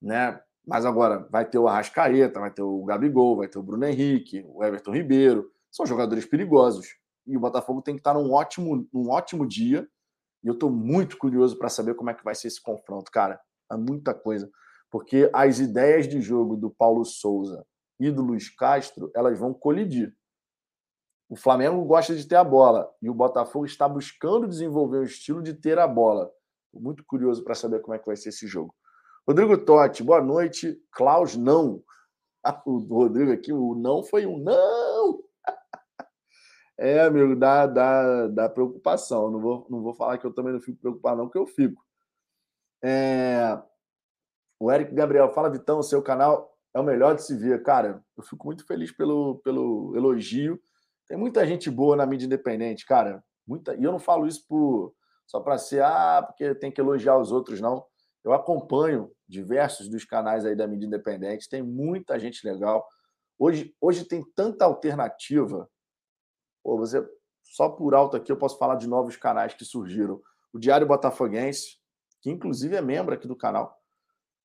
né? Mas agora vai ter o Arrascaeta, vai ter o Gabigol, vai ter o Bruno Henrique, o Everton Ribeiro. São jogadores perigosos. E o Botafogo tem que estar num ótimo, num ótimo dia. E eu estou muito curioso para saber como é que vai ser esse confronto, cara. É muita coisa porque as ideias de jogo do Paulo Souza e do Luiz Castro elas vão colidir. O Flamengo gosta de ter a bola e o Botafogo está buscando desenvolver o estilo de ter a bola. Muito curioso para saber como é que vai ser esse jogo. Rodrigo Totti, boa noite. Klaus, não. <laughs> o Rodrigo aqui, o não foi um não. É, amigo, dá, dá, dá preocupação. Não vou, não vou falar que eu também não fico preocupado, não, porque eu fico. É... O Eric Gabriel, fala, Vitão, seu canal é o melhor de se ver. Cara, eu fico muito feliz pelo, pelo elogio. Tem muita gente boa na mídia independente, cara. Muita... E eu não falo isso por... só para ser, ah, porque tem que elogiar os outros, não. Eu acompanho diversos dos canais aí da mídia independente, tem muita gente legal. Hoje, hoje tem tanta alternativa Pô, você, só por alto aqui eu posso falar de novos canais que surgiram. O Diário Botafoguense, que inclusive é membro aqui do canal.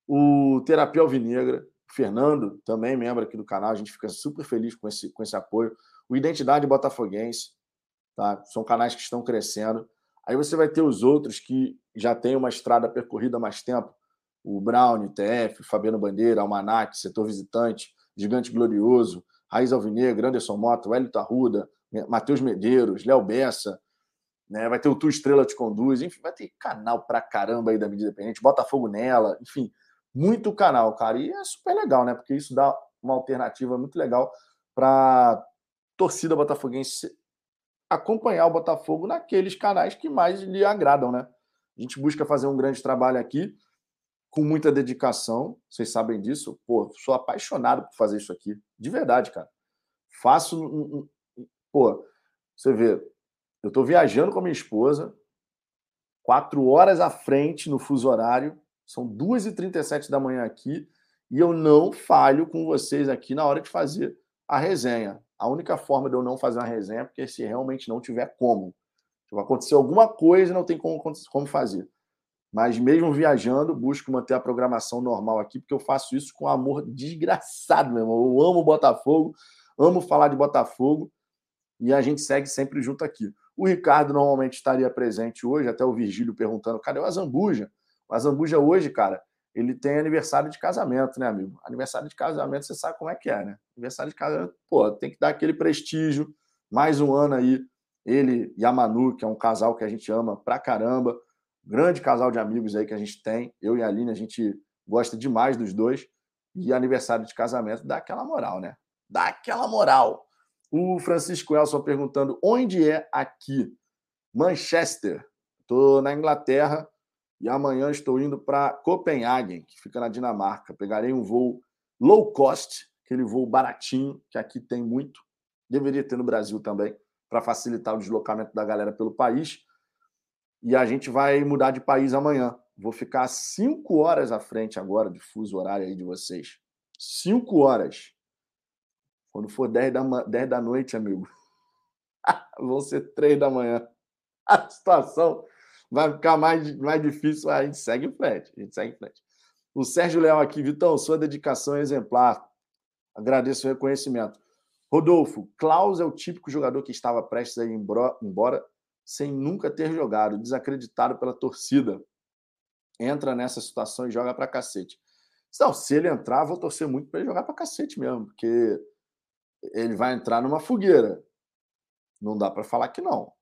O Terapia Alvinegra, o Fernando, também membro aqui do canal. A gente fica super feliz com esse, com esse apoio. O Identidade Botafoguense, tá? São canais que estão crescendo. Aí você vai ter os outros que já têm uma estrada percorrida há mais tempo. O Brown, TF, Fabiano Bandeira, Almanac, Setor Visitante, Gigante Glorioso, Raiz Alvinegra, Anderson Mota, Wellington Arruda, Matheus Medeiros, Léo Bessa, né? vai ter o Tu Estrela Te Conduz, enfim, vai ter canal pra caramba aí da mídia independente, Botafogo nela, enfim, muito canal, cara. E é super legal, né? Porque isso dá uma alternativa muito legal para torcida botafoguense acompanhar o Botafogo naqueles canais que mais lhe agradam, né? A gente busca fazer um grande trabalho aqui com muita dedicação, vocês sabem disso. Pô, sou apaixonado por fazer isso aqui, de verdade, cara. Faço Pô, você vê, eu estou viajando com a minha esposa, quatro horas à frente no fuso horário, são 2h37 da manhã aqui, e eu não falho com vocês aqui na hora de fazer a resenha. A única forma de eu não fazer uma resenha é porque se realmente não tiver como. Vai acontecer alguma coisa, não tem como, como fazer. Mas mesmo viajando, busco manter a programação normal aqui, porque eu faço isso com amor desgraçado, meu irmão. Eu amo Botafogo, amo falar de Botafogo e a gente segue sempre junto aqui. O Ricardo normalmente estaria presente hoje, até o Virgílio perguntando: cadê o Azambuja? O Azambuja hoje, cara, ele tem aniversário de casamento, né, amigo? Aniversário de casamento, você sabe como é que é, né? Aniversário de casamento, pô, tem que dar aquele prestígio. Mais um ano aí, ele e a Manu, que é um casal que a gente ama pra caramba. Grande casal de amigos aí que a gente tem. Eu e a Aline, a gente gosta demais dos dois. E aniversário de casamento dá aquela moral, né? Dá aquela moral. O Francisco Elson perguntando onde é aqui? Manchester. Estou na Inglaterra e amanhã estou indo para Copenhagen, que fica na Dinamarca. Pegarei um voo low cost, aquele voo baratinho, que aqui tem muito. Deveria ter no Brasil também, para facilitar o deslocamento da galera pelo país. E a gente vai mudar de país amanhã. Vou ficar cinco horas à frente agora de fuso horário aí de vocês. Cinco horas. Quando for 10 da, 10 da noite, amigo, <laughs> vão ser 3 da manhã. A situação vai ficar mais, mais difícil. A gente segue em frente. A gente segue em frente. O Sérgio Leal aqui, Vitão, sua dedicação é exemplar. Agradeço o reconhecimento. Rodolfo, Klaus é o típico jogador que estava prestes a ir embora sem nunca ter jogado, desacreditado pela torcida. Entra nessa situação e joga pra cacete. Não, se ele entrar, vou torcer muito para ele jogar pra cacete mesmo, porque ele vai entrar numa fogueira. Não dá para falar que não.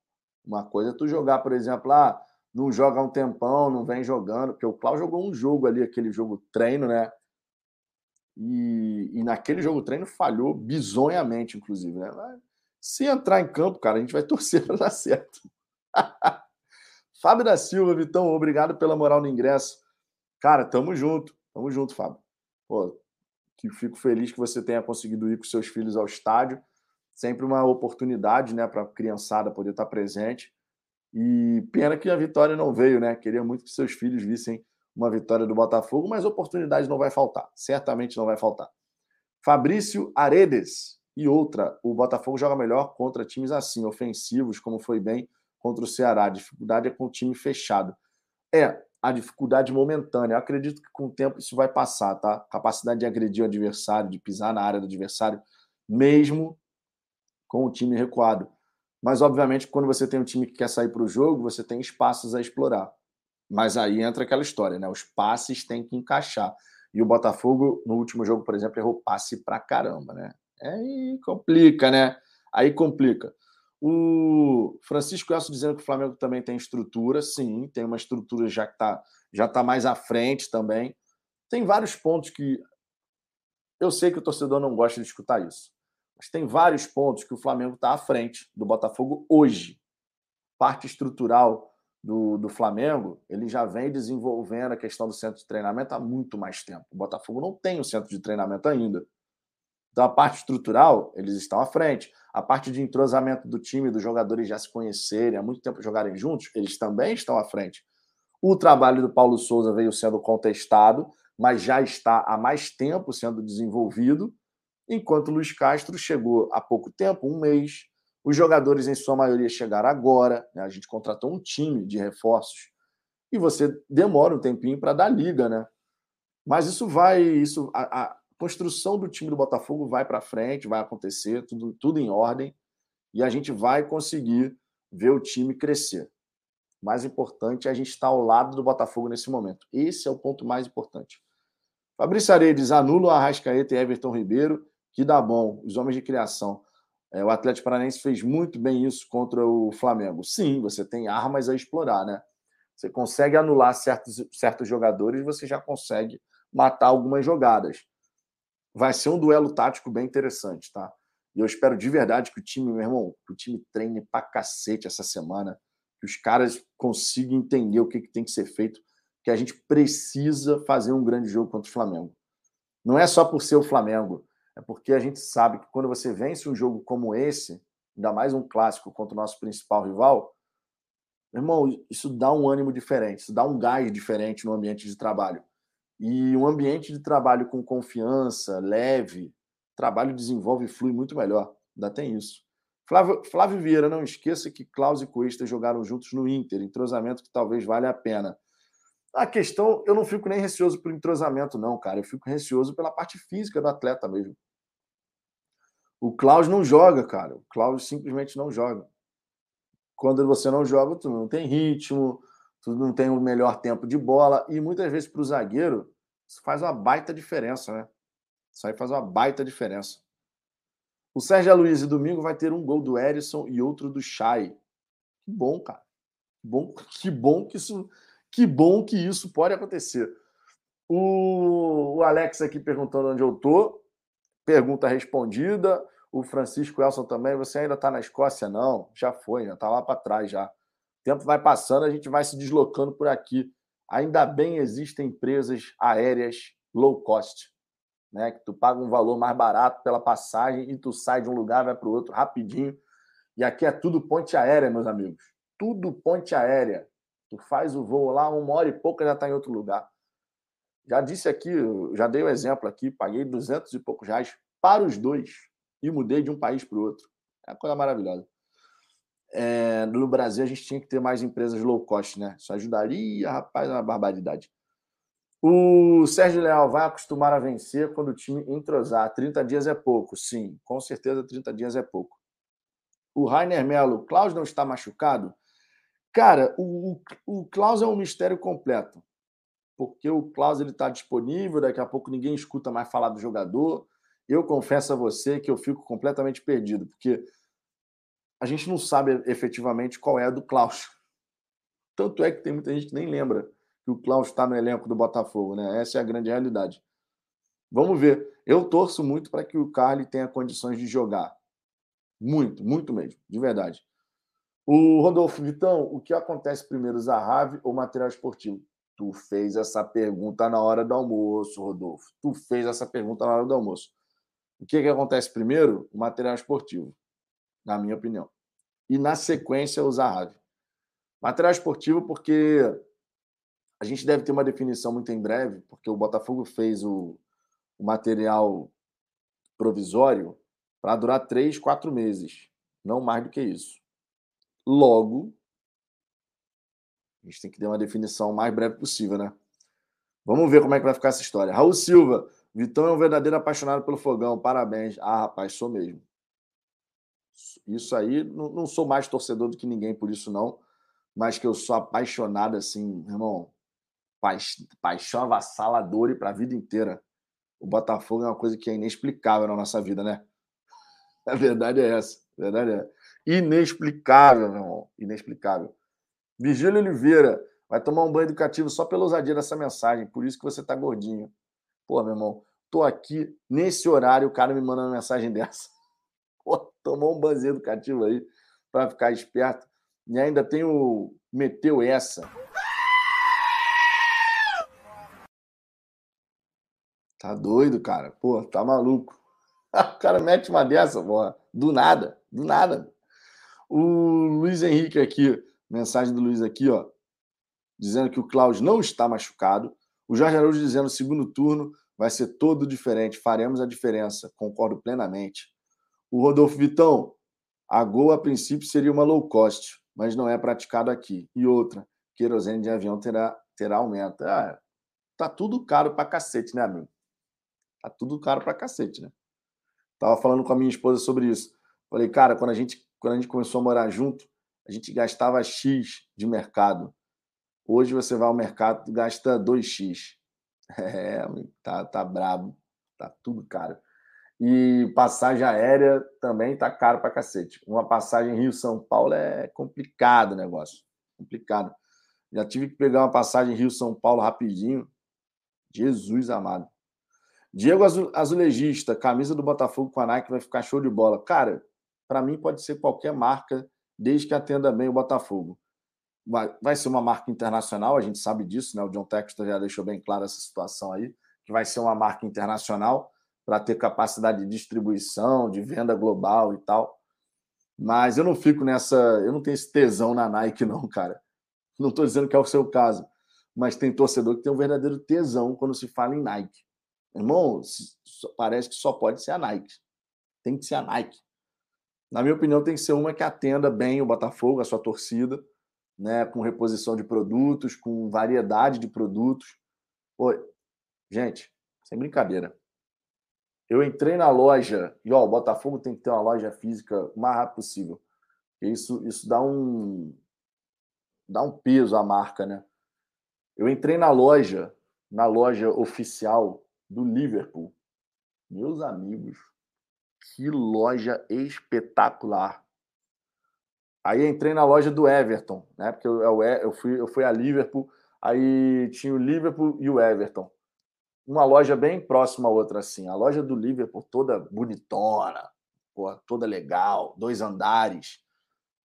Uma coisa é tu jogar, por exemplo, lá, ah, não joga um tempão, não vem jogando, porque o Cláudio jogou um jogo ali, aquele jogo treino, né? E, e naquele jogo treino falhou bizonhamente, inclusive, né? Mas, se entrar em campo, cara, a gente vai <laughs> torcer para dar certo. <laughs> Fábio da Silva, Vitão, obrigado pela moral no ingresso. Cara, tamo junto, tamo junto, Fábio. Pô, que fico feliz que você tenha conseguido ir com seus filhos ao estádio. Sempre uma oportunidade, né, para a criançada poder estar presente. E pena que a vitória não veio, né? Queria muito que seus filhos vissem uma vitória do Botafogo, mas oportunidade não vai faltar. Certamente não vai faltar. Fabrício Aredes e outra, o Botafogo joga melhor contra times assim, ofensivos, como foi bem contra o Ceará. A dificuldade é com o time fechado. É, a dificuldade momentânea. Eu acredito que com o tempo isso vai passar, tá? Capacidade de agredir o adversário, de pisar na área do adversário, mesmo com o time recuado. Mas, obviamente, quando você tem um time que quer sair para o jogo, você tem espaços a explorar. Mas aí entra aquela história, né? Os passes têm que encaixar. E o Botafogo, no último jogo, por exemplo, errou passe pra caramba, né? Aí complica, né? Aí complica. O Francisco Elcio dizendo que o Flamengo também tem estrutura, sim, tem uma estrutura já que está já tá mais à frente também. Tem vários pontos que Eu sei que o torcedor não gosta de escutar isso. Mas tem vários pontos que o Flamengo está à frente do Botafogo hoje. Parte estrutural do, do Flamengo, ele já vem desenvolvendo a questão do centro de treinamento há muito mais tempo. O Botafogo não tem o centro de treinamento ainda. Então, a parte estrutural, eles estão à frente. A parte de entrosamento do time, dos jogadores já se conhecerem, há muito tempo jogarem juntos, eles também estão à frente. O trabalho do Paulo Souza veio sendo contestado, mas já está há mais tempo sendo desenvolvido, enquanto o Luiz Castro chegou há pouco tempo, um mês. Os jogadores, em sua maioria, chegaram agora. Né? A gente contratou um time de reforços. E você demora um tempinho para dar liga, né? Mas isso vai. isso a, a construção do time do Botafogo vai para frente, vai acontecer, tudo, tudo em ordem, e a gente vai conseguir ver o time crescer. Mais importante é a gente estar ao lado do Botafogo nesse momento. Esse é o ponto mais importante. Fabrício Aredes anula o Arrascaeta e Everton Ribeiro, que dá bom, os homens de criação. É, o Atlético Paranaense fez muito bem isso contra o Flamengo. Sim, você tem armas a explorar, né? Você consegue anular certos, certos jogadores, você já consegue matar algumas jogadas vai ser um duelo tático bem interessante, tá? E eu espero de verdade que o time, meu irmão, que o time treine pra cacete essa semana, que os caras consigam entender o que, que tem que ser feito, que a gente precisa fazer um grande jogo contra o Flamengo. Não é só por ser o Flamengo, é porque a gente sabe que quando você vence um jogo como esse, ainda mais um clássico contra o nosso principal rival, meu irmão, isso dá um ânimo diferente, isso dá um gás diferente no ambiente de trabalho. E um ambiente de trabalho com confiança, leve, trabalho desenvolve e flui muito melhor. Ainda tem isso. Flávio, Flávio Vieira, não esqueça que Klaus e Cuesta jogaram juntos no Inter, entrosamento que talvez valha a pena. A questão, eu não fico nem receoso por entrosamento, não, cara. Eu fico receoso pela parte física do atleta mesmo. O Klaus não joga, cara. O Klaus simplesmente não joga. Quando você não joga, tu não tem ritmo, tu não tem o melhor tempo de bola, e muitas vezes para o zagueiro, isso faz uma baita diferença, né? Isso aí faz uma baita diferença. O Sérgio Luiz e domingo vai ter um gol do Erisson e outro do Chay. Que bom, cara. Que bom, <laughs> que bom que isso, que bom que isso pode acontecer. O, o Alex aqui perguntando onde eu tô. Pergunta respondida. O Francisco Elson também. Você ainda está na Escócia? Não, já foi, já está lá para trás já. O tempo vai passando, a gente vai se deslocando por aqui. Ainda bem existem empresas aéreas low cost, né? Que tu paga um valor mais barato pela passagem e tu sai de um lugar vai para o outro rapidinho. E aqui é tudo ponte aérea, meus amigos. Tudo ponte aérea. Tu faz o voo lá, uma hora e pouca já está em outro lugar. Já disse aqui, já dei o um exemplo aqui, paguei 200 e poucos reais para os dois e mudei de um país para o outro. É uma coisa maravilhosa é, no Brasil a gente tinha que ter mais empresas low cost, né? Isso ajudaria, rapaz, é uma barbaridade. O Sérgio Leal vai acostumar a vencer quando o time entrosar. 30 dias é pouco, sim, com certeza 30 dias é pouco. O Rainer Melo, Klaus não está machucado? Cara, o, o, o Klaus é um mistério completo. Porque o Klaus ele está disponível, daqui a pouco ninguém escuta mais falar do jogador. Eu confesso a você que eu fico completamente perdido, porque a gente não sabe efetivamente qual é a do Klaus. Tanto é que tem muita gente que nem lembra que o Klaus está no elenco do Botafogo, né? Essa é a grande realidade. Vamos ver. Eu torço muito para que o Carly tenha condições de jogar. Muito, muito mesmo, de verdade. O Rodolfo Vitão, o que acontece primeiro, Zahavi ou material esportivo? Tu fez essa pergunta na hora do almoço, Rodolfo. Tu fez essa pergunta na hora do almoço. O que, que acontece primeiro? O material esportivo na minha opinião. E na sequência, o Zahavi. Material esportivo, porque a gente deve ter uma definição muito em breve, porque o Botafogo fez o, o material provisório para durar três, quatro meses. Não mais do que isso. Logo, a gente tem que ter uma definição mais breve possível, né? Vamos ver como é que vai ficar essa história. Raul Silva, Vitão é um verdadeiro apaixonado pelo fogão. Parabéns. Ah, rapaz, sou mesmo. Isso aí, não, não sou mais torcedor do que ninguém por isso, não. Mas que eu sou apaixonado, assim, irmão. Paix, paixão avassaladora e para a vida inteira. O Botafogo é uma coisa que é inexplicável na nossa vida, né? <laughs> A verdade é essa. A verdade é. Inexplicável, meu irmão. Inexplicável. Vigílio Oliveira vai tomar um banho educativo só pela ousadia dessa mensagem. Por isso que você tá gordinho. Pô, meu irmão, tô aqui nesse horário, o cara me manda uma mensagem <laughs> dessa. Tomou um banzinho educativo aí para ficar esperto. E ainda tem o meteu essa. Tá doido, cara. Pô, tá maluco. <laughs> O cara mete uma dessa, porra. Do nada, do nada. O Luiz Henrique aqui, mensagem do Luiz aqui, ó, dizendo que o Klaus não está machucado. O Jorge Araújo dizendo segundo turno vai ser todo diferente, faremos a diferença. Concordo plenamente. O Rodolfo Vitão, a Gol a princípio seria uma low cost, mas não é praticado aqui. E outra, querosene de avião terá, terá aumento. Ah, tá tudo caro pra cacete, né, amigo? Tá tudo caro pra cacete, né? Tava falando com a minha esposa sobre isso. Falei, cara, quando a gente, quando a gente começou a morar junto, a gente gastava X de mercado. Hoje você vai ao mercado gasta 2x. <laughs> É, tá, tá brabo. Tá tudo caro. E passagem aérea também tá caro pra cacete. Uma passagem Rio-São Paulo é complicado o negócio. Complicado. Já tive que pegar uma passagem Rio-São Paulo rapidinho. Jesus amado. Diego Azulejista, camisa do Botafogo com a Nike vai ficar show de bola. Cara, para mim pode ser qualquer marca, desde que atenda bem o Botafogo. Vai, vai ser uma marca internacional, a gente sabe disso, né? O John Textor já deixou bem clara essa situação aí, que vai ser uma marca internacional para ter capacidade de distribuição, de venda global e tal. Mas eu não fico nessa. Eu não tenho esse tesão na Nike, <laughs> não, cara. Não estou dizendo que é o seu caso, mas tem torcedor que tem um verdadeiro tesão quando se fala em Nike. Irmão, parece que só pode ser a Nike. Tem que ser a Nike. Na minha opinião, tem que ser uma que atenda bem o Botafogo, a sua torcida, né, com reposição de produtos, com variedade de produtos. Oi, gente, sem brincadeira. Eu entrei na loja e ó, o Botafogo tem que ter uma loja física o mais rápido possível. Isso, isso dá um dá um peso à marca, né? Eu entrei na loja, na loja oficial do Liverpool. Meus amigos, que loja espetacular. Aí entrei na loja do Everton, né? Porque eu, eu, fui, eu fui a Liverpool, aí tinha o Liverpool e o Everton. Uma loja bem próxima à outra, assim. A loja do Liverpool toda bonitona, pô, toda legal, dois andares,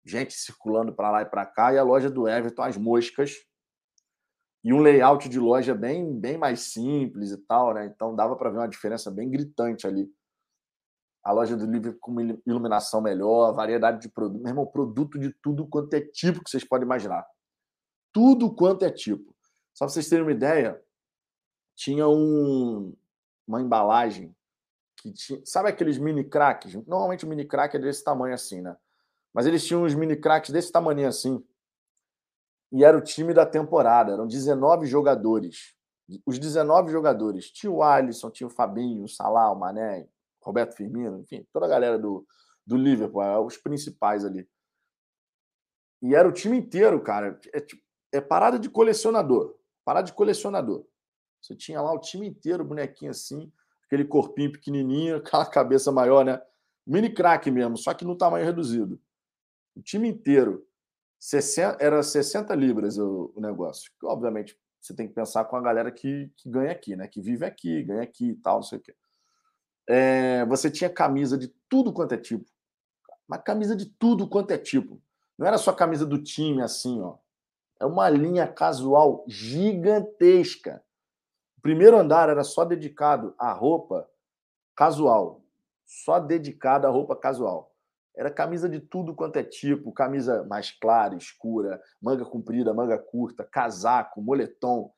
gente circulando para lá e para cá, e a loja do Everton, as moscas, e um layout de loja bem, bem mais simples e tal, né? Então dava para ver uma diferença bem gritante ali. A loja do livro com iluminação melhor, variedade de produto. Meu irmão, produto de tudo quanto é tipo que vocês podem imaginar. Tudo quanto é tipo. Só para vocês terem uma ideia, tinha um, uma embalagem que tinha. Sabe aqueles mini cracks? Normalmente o mini crack é desse tamanho assim, né? Mas eles tinham uns mini cracks desse tamanho assim e era o time da temporada. Eram 19 jogadores. Os 19 jogadores. Tinha o Alisson, tinha o Fabinho, o Salah, o Mané, Roberto Firmino, enfim, toda a galera do, do Liverpool, é, os principais ali. E era o time inteiro, cara. É, tipo, é parada de colecionador. Parada de colecionador. Você tinha lá o time inteiro, bonequinho assim, aquele corpinho pequenininho, <laughs> aquela cabeça maior, né? Mini craque mesmo, só que no tamanho reduzido. O time inteiro. 60, era 60 libras o, o, negócio. Obviamente, você tem que pensar com a galera que, que ganha aqui, né? Que vive aqui, ganha aqui e tal, não sei o quê. É, você tinha camisa de tudo quanto é tipo. Uma camisa de tudo quanto é tipo. Não era só camisa do time assim, ó. É uma linha casual gigantesca. Primeiro andar era só dedicado à roupa casual. Só dedicado à roupa casual. Era camisa de tudo quanto é tipo, camisa mais clara, escura, manga comprida, manga curta, casaco, moletom.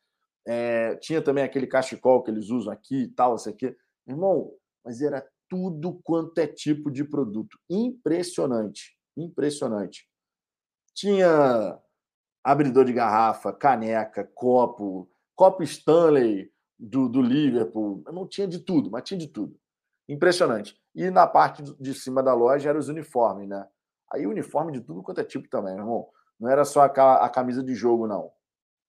É, tinha também aquele cachecol que eles usam aqui e tal, isso aqui. Irmão, mas era tudo quanto é tipo de produto. Impressionante, impressionante. Tinha abridor de garrafa, caneca, copo, copo Stanley do, do Liverpool. Não tinha de tudo, mas tinha de tudo. Impressionante. E na parte de cima da loja eram os uniformes, né? Aí uniforme de tudo quanto é tipo também, meu irmão. Não era só a, camisa de jogo, não.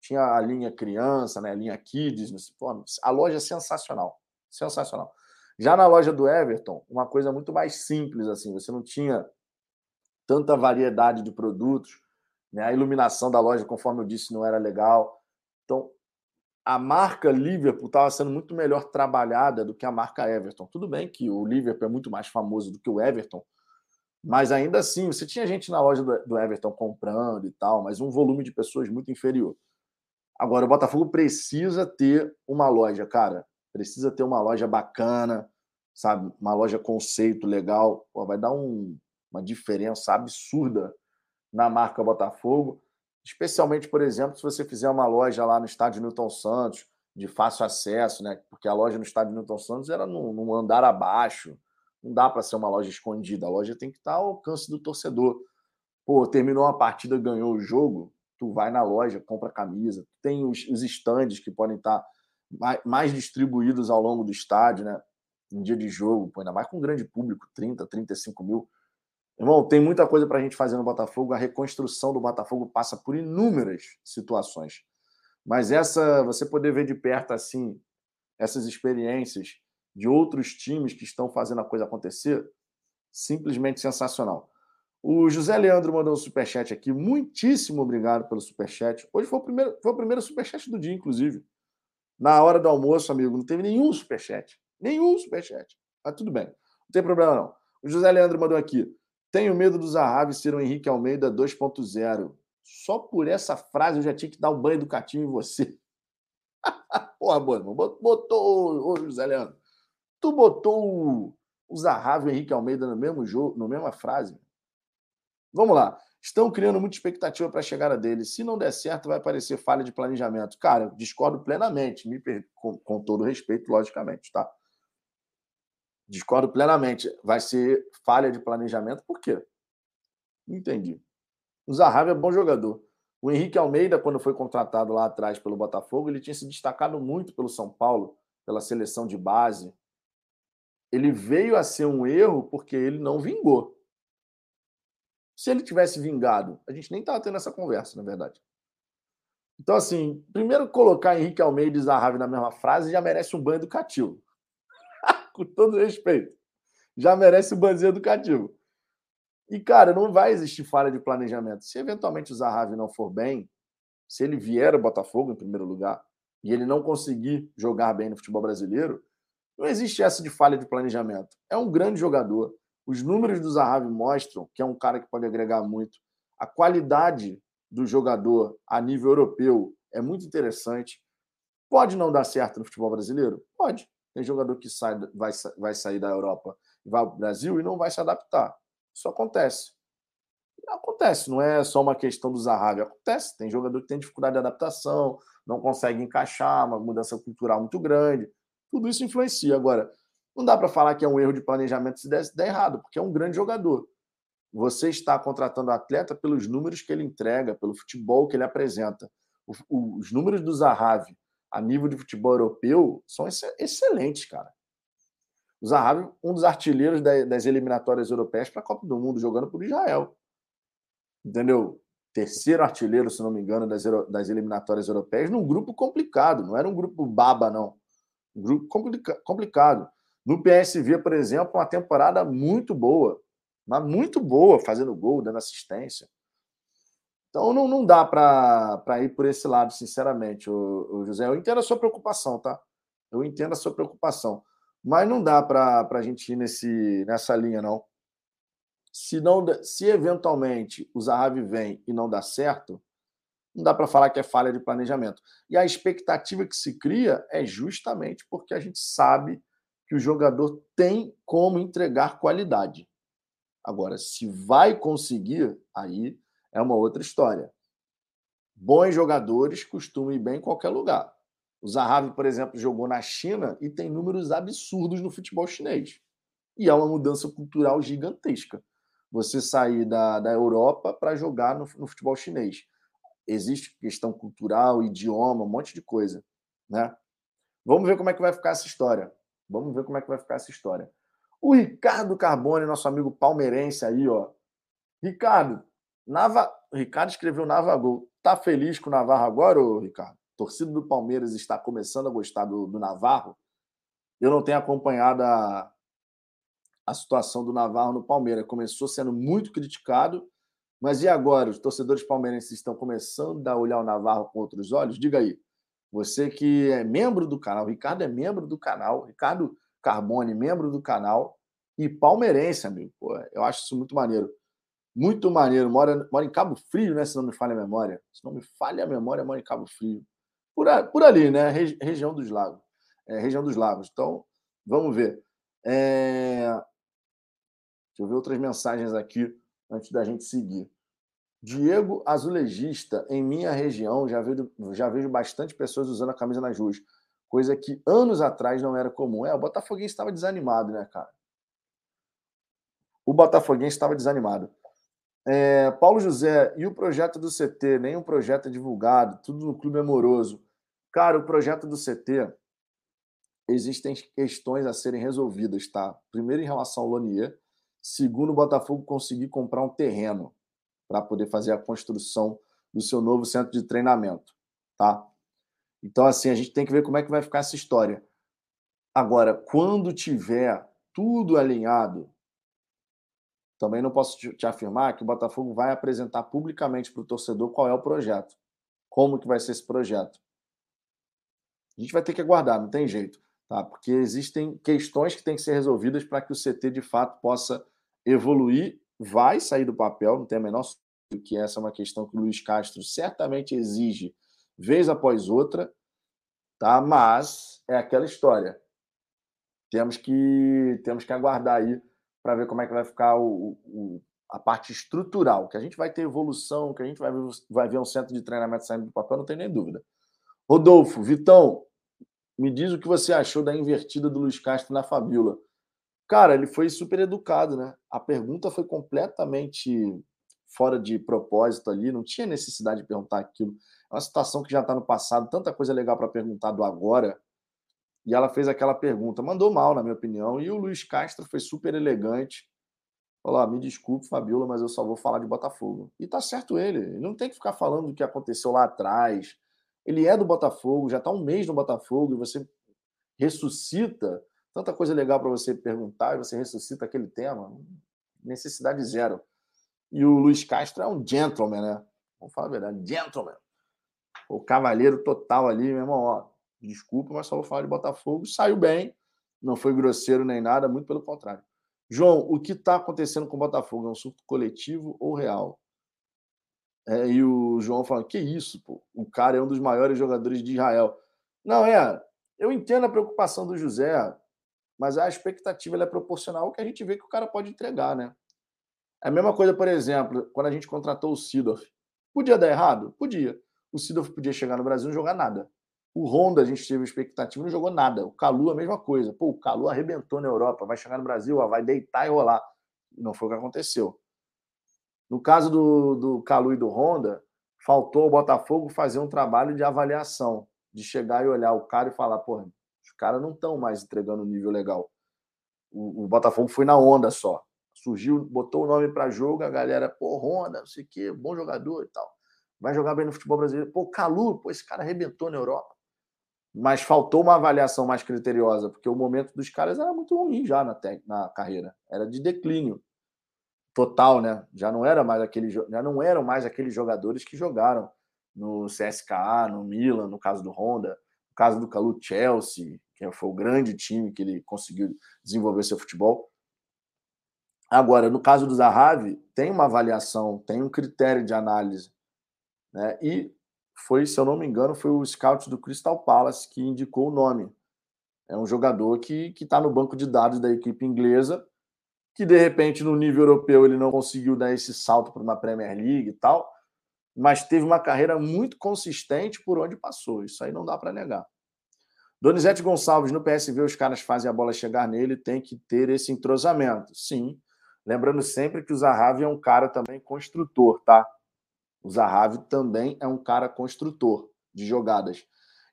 Tinha a linha criança, né? A linha kids, uniforme. A loja é sensacional. Sensacional. Já na loja do Everton, uma coisa muito mais simples, assim. Você não tinha tanta variedade de produtos. Né? A iluminação da loja, conforme eu disse, não era legal. Então, a marca Liverpool estava sendo muito melhor trabalhada do que a marca Everton. Tudo bem que o Liverpool é muito mais famoso do que o Everton, mas ainda assim, você tinha gente na loja do Everton comprando e tal, mas um volume de pessoas muito inferior. Agora, o Botafogo precisa ter uma loja, cara. Precisa ter uma loja bacana, sabe? Uma loja conceito legal. Pô, vai dar um, uma diferença absurda na marca Botafogo. Especialmente, por exemplo, se você fizer uma loja lá no estádio Newton Santos, de fácil acesso, né? Porque a loja no estádio Newton Santos era num, num andar abaixo. Não dá para ser uma loja escondida. A loja tem que estar ao alcance do torcedor. Pô, terminou a partida, ganhou o jogo, tu vai na loja, compra camisa. Tem os, os estandes que podem estar mais, mais distribuídos ao longo do estádio, né? Em dia de jogo, pô, ainda mais com um grande público, 30, 35 mil. Irmão, tem muita coisa para a gente fazer no Botafogo. A reconstrução do Botafogo passa por inúmeras situações. Mas essa, você poder ver de perto assim, essas experiências de outros times que estão fazendo a coisa acontecer, simplesmente sensacional. O José Leandro mandou um superchat aqui. Muitíssimo obrigado pelo superchat. Hoje foi o primeiro, foi o primeiro superchat do dia, inclusive. Na hora do almoço, amigo, não teve nenhum superchat. Nenhum superchat. Mas tudo bem. Não tem problema, não. O José Leandro mandou aqui. Tenho medo do Zahavi ser o Henrique Almeida 2.0. Só por essa frase eu já tinha que dar um banho educativo em você. <laughs> Porra, mano, botou, ô José Leandro, tu botou o Zahavi e o Henrique Almeida no mesmo jogo, na mesma frase. Vamos lá. Estão criando muita expectativa para a chegada dele. Se não der certo, vai parecer falha de planejamento. Cara, discordo plenamente, me per... com, com todo respeito, logicamente, tá? Discordo plenamente. Vai ser falha de planejamento, por quê? Entendi. O Zahavi é bom jogador. O Henrique Almeida, quando foi contratado lá atrás pelo Botafogo, ele tinha se destacado muito pelo São Paulo, pela seleção de base. Ele veio a ser um erro porque ele não vingou. Se ele tivesse vingado, a gente nem estava tendo essa conversa, na verdade. Então, assim, primeiro colocar Henrique Almeida e Zahavi na mesma frase já merece um banho educativo com todo respeito. Já merece o banzinho educativo. E, cara, não vai existir falha de planejamento. Se eventualmente o Zahavi não for bem, se ele vier ao Botafogo em primeiro lugar e ele não conseguir jogar bem no futebol brasileiro, não existe essa de falha de planejamento. É um grande jogador. Os números do Zahavi mostram que é um cara que pode agregar muito. A qualidade do jogador a nível europeu é muito interessante. Pode não dar certo no futebol brasileiro? Pode. Tem jogador que sai, vai, vai sair da Europa e vai para o Brasil e não vai se adaptar. Isso acontece. Acontece, não é só uma questão do Zahavi, acontece. Tem jogador que tem dificuldade de adaptação, não consegue encaixar, uma mudança cultural muito grande. Tudo isso influencia. Agora, não dá para falar que é um erro de planejamento se der, der errado, porque é um grande jogador. Você está contratando o atleta pelos números que ele entrega, pelo futebol que ele apresenta. os números do Zahavi a nível de futebol europeu são excelentes, cara. O Zahavi, um dos artilheiros das eliminatórias europeias para a Copa do Mundo, jogando por Israel. Entendeu? Terceiro artilheiro, se não me engano, das, eliminatórias europeias, num grupo complicado. Não era um grupo baba, não. Um grupo complica complicado. No PSV, por exemplo, uma temporada muito boa. Mas muito boa, fazendo gol, dando assistência. Então não, não dá para ir por esse lado, sinceramente, o, José. Eu entendo a sua preocupação, tá? Eu entendo a sua preocupação. Mas não dá para a gente ir nesse, nessa linha, não. Se, não. se eventualmente o Zahavi vem e não dá certo, não dá para falar que é falha de planejamento. E a expectativa que se cria é justamente porque a gente sabe que o jogador tem como entregar qualidade. Agora, se vai conseguir, aí é uma outra história. Bons jogadores costumam ir bem em qualquer lugar. O Zahavi, por exemplo, jogou na China e tem números absurdos no futebol chinês. E é uma mudança cultural gigantesca. Você sair da, da Europa para jogar no, no futebol chinês. Existe questão cultural, idioma, um monte de coisa. Né? Vamos ver como é que vai ficar essa história. Vamos ver como é que vai ficar essa história. O Ricardo Carbone, nosso amigo palmeirense aí, ó. Ricardo, Nava... O Ricardo escreveu Navagol. Tá feliz com o Navarro agora, ô Ricardo? torcida do Palmeiras está começando a gostar do, do Navarro. Eu não tenho acompanhado a, a situação do Navarro no Palmeiras. Começou sendo muito criticado, mas e agora? Os torcedores palmeirenses estão começando a olhar o Navarro com outros olhos? Diga aí. Você que é membro do canal, Ricardo é membro do canal, Ricardo Carbone, membro do canal, e palmeirense, amigo. Pô, eu acho isso muito maneiro. Muito maneiro. Mora, mora em Cabo Frio, né? Se não me falha a memória. Se não me falha a memória, mora em Cabo Frio. Por, por ali, né? Regi, região dos lagos. É, região dos lagos. Então, vamos ver. É... Deixa eu ver outras mensagens aqui antes da gente seguir. Diego Azulejista, em minha região, já vejo, já vejo bastante pessoas usando a camisa nas ruas, coisa que anos atrás não era comum. É, o Botafoguense estava desanimado, né, cara? O Botafoguense estava desanimado. É, Paulo José, e o projeto do CT? Nenhum projeto é divulgado, tudo no clube amoroso. Cara, o projeto do CT, existem questões a serem resolvidas, tá? Primeiro, em relação ao Lonier. Segundo, o Botafogo conseguir comprar um terreno para poder fazer a construção do seu novo centro de treinamento, tá? Então, assim, a gente tem que ver como é que vai ficar essa história. Agora, quando tiver tudo alinhado, também não posso te afirmar que o Botafogo vai apresentar publicamente para o torcedor qual é o projeto, como que vai ser esse projeto. A gente vai ter que aguardar, não tem jeito, tá? Porque existem questões que têm que ser resolvidas para que o CT de fato possa evoluir vai sair do papel, não tem a menor dúvida que essa é uma questão que o Luiz Castro certamente exige vez após outra, tá? Mas é aquela história. Temos que temos que aguardar aí para ver como é que vai ficar o, o, a parte estrutural, que a gente vai ter evolução, que a gente vai ver, vai ver um centro de treinamento saindo do papel, não tem nem dúvida. Rodolfo, Vitão, me diz o que você achou da invertida do Luiz Castro na Fabiola. Cara, ele foi super educado, né? A pergunta foi completamente fora de propósito ali, não tinha necessidade de perguntar aquilo. É uma situação que já está no passado, tanta coisa legal para perguntar do agora. E ela fez aquela pergunta, mandou mal, na minha opinião. E o Luiz Castro foi super elegante. Falou: ah, me desculpe, Fabiola, mas eu só vou falar de Botafogo. E tá certo ele. Ele não tem que ficar falando do que aconteceu lá atrás. Ele é do Botafogo, já está um mês no Botafogo, e você ressuscita tanta coisa legal para você perguntar e você ressuscita aquele tema. Necessidade zero. E o Luiz Castro é um gentleman, né? Vamos falar a verdade, gentleman. O cavaleiro total ali, meu irmão, ó. Desculpa, mas só vou falar de Botafogo. Saiu bem, não foi grosseiro nem nada, muito pelo contrário. João, o que está acontecendo com o Botafogo? É um surto coletivo ou real? É, e o João fala: que isso, pô? O cara é um dos maiores jogadores de Israel. Não, é. Eu entendo a preocupação do José mas a expectativa é proporcional ao que a gente vê que o cara pode entregar, né? É a mesma coisa, por exemplo, quando a gente contratou o Sidorf. Podia dar errado? Podia. O Sidorf podia chegar no Brasil e não jogar nada. O Honda, a gente teve expectativa, não jogou nada. O Calu, a mesma coisa. Pô, o Calu arrebentou na Europa, vai chegar no Brasil, ó, vai deitar e rolar. Não foi o que aconteceu. No caso do, do Calu e do Honda, faltou ao Botafogo fazer um trabalho de avaliação, de chegar e olhar o cara e falar, pô, caras não estão mais entregando um nível legal. O, o, Botafogo foi na onda só. Surgiu, botou o nome para jogo, a galera, pô, Honda, não sei o quê, bom jogador e tal. Vai jogar bem no futebol brasileiro. Pô, Calu, pô, esse cara arrebentou na Europa. Mas faltou uma avaliação mais criteriosa, porque o momento dos caras era muito ruim já na, na carreira. Era de declínio total, né? Já não era mais aquele, já não eram mais aqueles jogadores que jogaram no CSKA, no Milan, no caso do Honda, no caso do Calu Chelsea, que foi o grande time que ele conseguiu desenvolver seu futebol. Agora, no caso do Zahavi, tem uma avaliação, tem um critério de análise. Né? E foi, se eu não me engano, foi o scout do Crystal Palace que indicou o nome. É um jogador que está no banco de dados da equipe inglesa, que de repente no nível europeu ele não conseguiu dar esse salto para uma Premier League e tal, mas teve uma carreira muito consistente por onde passou. Isso aí não dá para negar. Donizete Gonçalves, no PSV, os caras fazem a bola chegar nele, tem que ter esse entrosamento. Sim. Lembrando sempre que o Zahavi é um cara também construtor, tá? O Zahavi também é um cara construtor de jogadas.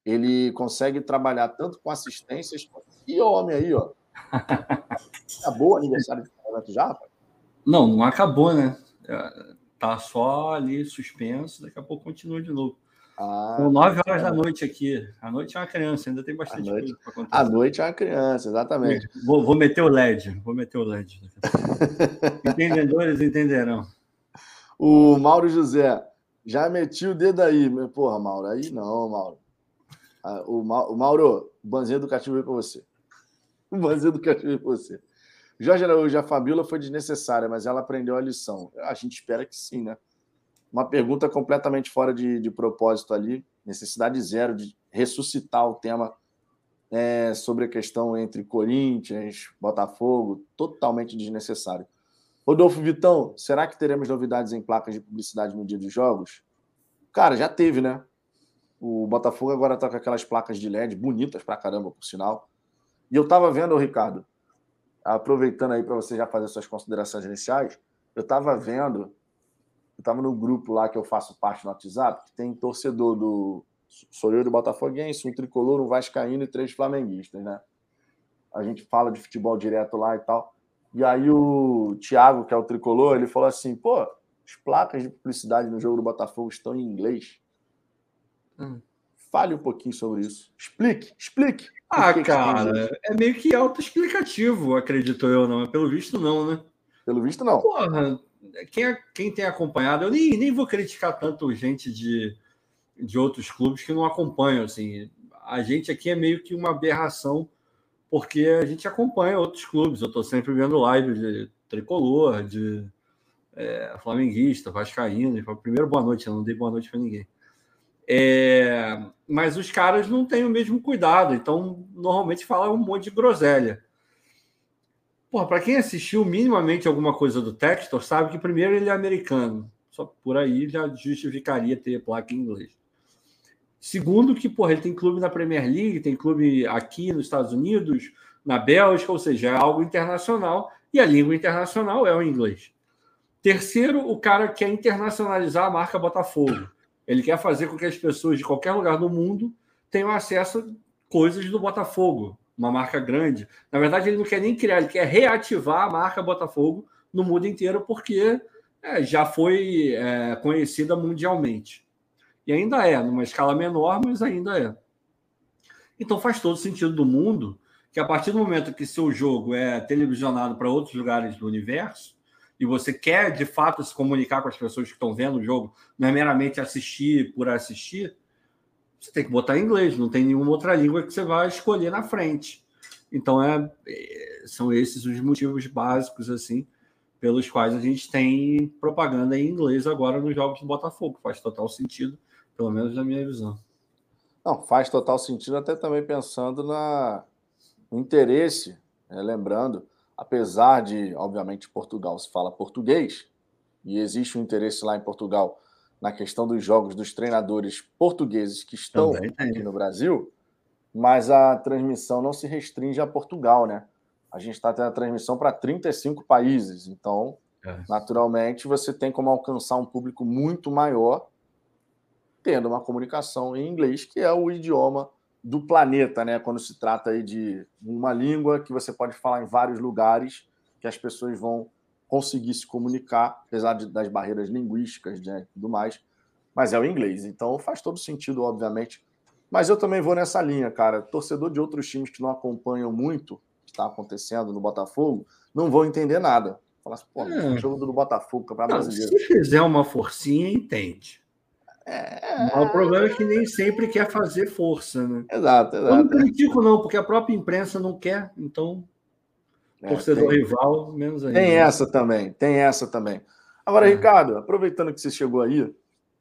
Ele consegue trabalhar tanto com assistências. E o homem aí, ó. <laughs> Acabou o aniversário de casamento já, rapaz?
Não, não acabou, né? É, tá só ali suspenso, daqui a pouco continua de novo. Ah, São nove horas da noite aqui. A noite é uma criança, ainda tem bastante
noite, coisa para acontecer. A noite é uma criança, exatamente.
Vou, vou meter o LED, vou meter o LED. <laughs> Entendedores entenderão.
O Mauro José, já meti o dedo aí. Porra, Mauro, aí não, Mauro. Ah, o, Mauro, o banzinho educativo veio para você. O <laughs> banzinho educativo veio para você. Jorge Araújo, a Fabiola foi desnecessária, mas ela aprendeu a lição. A gente espera que sim, né? Uma pergunta completamente fora de, de propósito ali, necessidade zero de ressuscitar o tema é, sobre a questão entre Corinthians, Botafogo, totalmente desnecessário. Rodolfo Vitão, será que teremos novidades em placas de publicidade no dia dos jogos? Cara, já teve, né? O Botafogo agora está com aquelas placas de LED bonitas pra caramba, por sinal. E eu estava vendo, Ricardo, aproveitando aí para você já fazer suas considerações iniciais, eu estava vendo, eu estava no grupo lá que eu faço parte no WhatsApp, que tem torcedor do. Sou eu do Botafoguense, um tricolor, um Vascaíno e três flamenguistas, né? A gente fala de futebol direto lá e tal. E aí o Thiago, que é o tricolor, ele falou assim: pô, as placas de publicidade no jogo do Botafogo estão em inglês. Hum. Fale um pouquinho sobre isso. Explique, explique.
Ah, cara, é meio que autoexplicativo, acredito eu, não. Pelo visto, não, né?
Pelo visto, não.
Porra, quem, quem tem acompanhado, eu nem, nem vou criticar tanto gente de, de outros clubes que não acompanham, assim. A gente aqui é meio que uma aberração porque a gente acompanha outros clubes. Eu estou sempre vendo live de tricolor, de é, flamenguista, vascaíno. Primeiro, boa noite, eu não dei boa noite para ninguém. É, mas os caras não têm o mesmo cuidado, então normalmente fala um monte de groselha. Para quem assistiu minimamente alguma coisa do Textor, sabe que primeiro ele é americano, só por aí já justificaria ter placa em inglês. Segundo, que porra, ele tem clube na Premier League, tem clube aqui nos Estados Unidos, na Bélgica, ou seja, é algo internacional e a língua internacional é o inglês. Terceiro, o cara quer internacionalizar a marca Botafogo. Ele quer fazer com que as pessoas de qualquer lugar do mundo tenham acesso a coisas do Botafogo, uma marca grande. Na verdade, ele não quer nem criar, ele quer reativar a marca Botafogo no mundo inteiro, porque é, já foi é, conhecida mundialmente. E ainda é, numa escala menor, mas ainda é. Então faz todo sentido do mundo que a partir do momento que seu jogo é televisionado para outros lugares do universo, e você quer de fato se comunicar com as pessoas que estão vendo o jogo, não é meramente assistir por assistir, você tem que botar em inglês, não tem nenhuma outra língua que você vai escolher na frente. Então é, é são esses os motivos básicos assim pelos quais a gente tem propaganda em inglês agora nos jogos do Botafogo. Faz total sentido pelo menos na minha visão.
Não, faz total sentido, até também pensando na, no interesse, né? lembrando, apesar de, obviamente, Portugal se fala português, e existe um interesse lá em Portugal na questão dos jogos dos treinadores portugueses que estão aqui no Brasil, mas a transmissão não se restringe a Portugal, né? A gente está tendo a transmissão para 35 países, então, é. naturalmente, você tem como alcançar um público muito maior tendo uma comunicação em inglês, que é o idioma do planeta, né? Quando se trata aí de uma língua que você pode falar em vários lugares, que as pessoas vão conseguir se comunicar, apesar de, das barreiras linguísticas né, e tudo mais, mas é o inglês. Então faz todo sentido, obviamente. Mas eu também vou nessa linha, cara. Torcedor de outros times que não acompanham muito o que está acontecendo no Botafogo, não vão entender nada. Falar assim, pô, é. jogo do Botafogo, Campeonato Brasileiro.
Se fizer uma forcinha, entende. É... O problema é que nem sempre quer fazer força, né?
Exato, exato.
Eu não critico, não, porque a própria imprensa não quer, então. É, torcedor tem... rival, menos ainda.
Tem essa também, tem essa também. Agora, é. Ricardo, aproveitando que você chegou aí,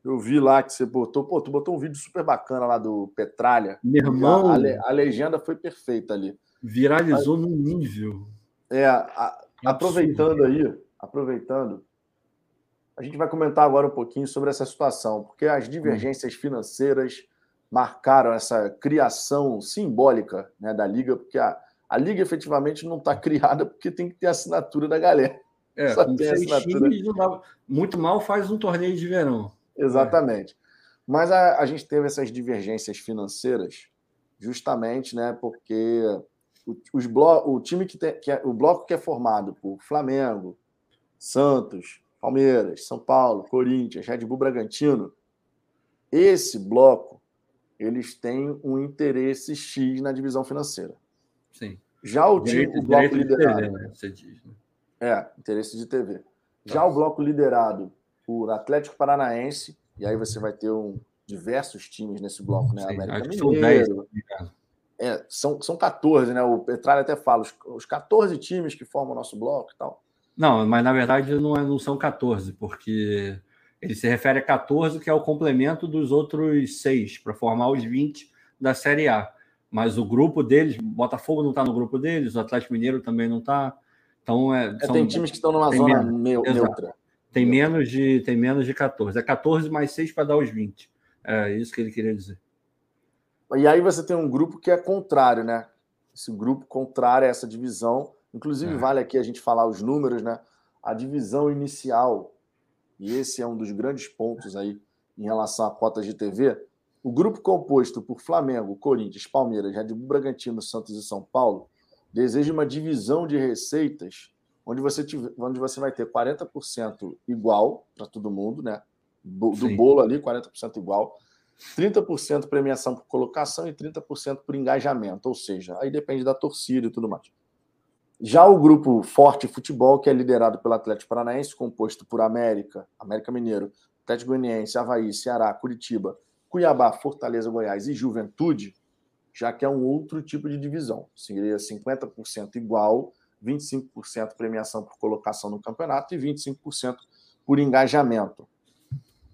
eu vi lá que você botou, pô, tu botou um vídeo super bacana lá do Petralha.
Meu irmão.
A, a, a legenda foi perfeita ali.
Viralizou Mas, no nível.
É, a, aproveitando aí, aproveitando, a gente vai comentar agora um pouquinho sobre essa situação, porque as divergências financeiras marcaram essa criação simbólica né, da Liga, porque a, a Liga efetivamente não está <laughs> criada porque tem que ter assinatura da galera.
É, Só tem assinatura. Dá, muito mal faz um torneio de verão.
Exatamente. É. Mas a, a, gente teve essas divergências financeiras justamente né, porque o, os blo o time que, tem, que é, o bloco que é formado por Flamengo, Santos, Palmeiras, São Paulo, Corinthians, Red Bull Bragantino, esse bloco eles têm um interesse X na divisão financeira.
Sim.
Já o, time, o bloco liderado. TV, né? Você diz, né? É, interesse de TV. Já tá. o bloco liderado por Atlético Paranaense, e aí você vai ter um, diversos times nesse bloco, né? Sim, América Mineiro. São, é, são, são 14, né? O Petralha até fala, os, os 14 times que formam o nosso bloco e tal.
Não, mas na verdade não, é, não são 14, porque ele se refere a 14, que é o complemento dos outros seis, para formar os 20 da Série A. Mas o grupo deles, Botafogo não está no grupo deles, o Atlético Mineiro também não está. Então, é,
é, são, tem times que estão numa zona menos, neutra.
Tem menos, de, tem menos de 14. É 14 mais 6 para dar os 20. É isso que ele queria dizer.
E aí você tem um grupo que é contrário, né? Esse grupo contrário a essa divisão. Inclusive, é. vale aqui a gente falar os números, né? A divisão inicial, e esse é um dos grandes pontos aí em relação a cotas de TV. O grupo composto por Flamengo, Corinthians, Palmeiras, Red Bull Bragantino, Santos e São Paulo deseja uma divisão de receitas onde você, tiver, onde você vai ter 40% igual para todo mundo, né? Do Sim. bolo ali, 40% igual. 30% premiação por colocação e 30% por engajamento, ou seja, aí depende da torcida e tudo mais. Já o grupo Forte Futebol, que é liderado pelo Atlético Paranaense, composto por América, América Mineiro, Atlético Goianiense, Havaí, Ceará, Curitiba, Cuiabá, Fortaleza, Goiás e Juventude, já que é um outro tipo de divisão. Seria 50% igual, 25% premiação por colocação no campeonato e 25% por engajamento.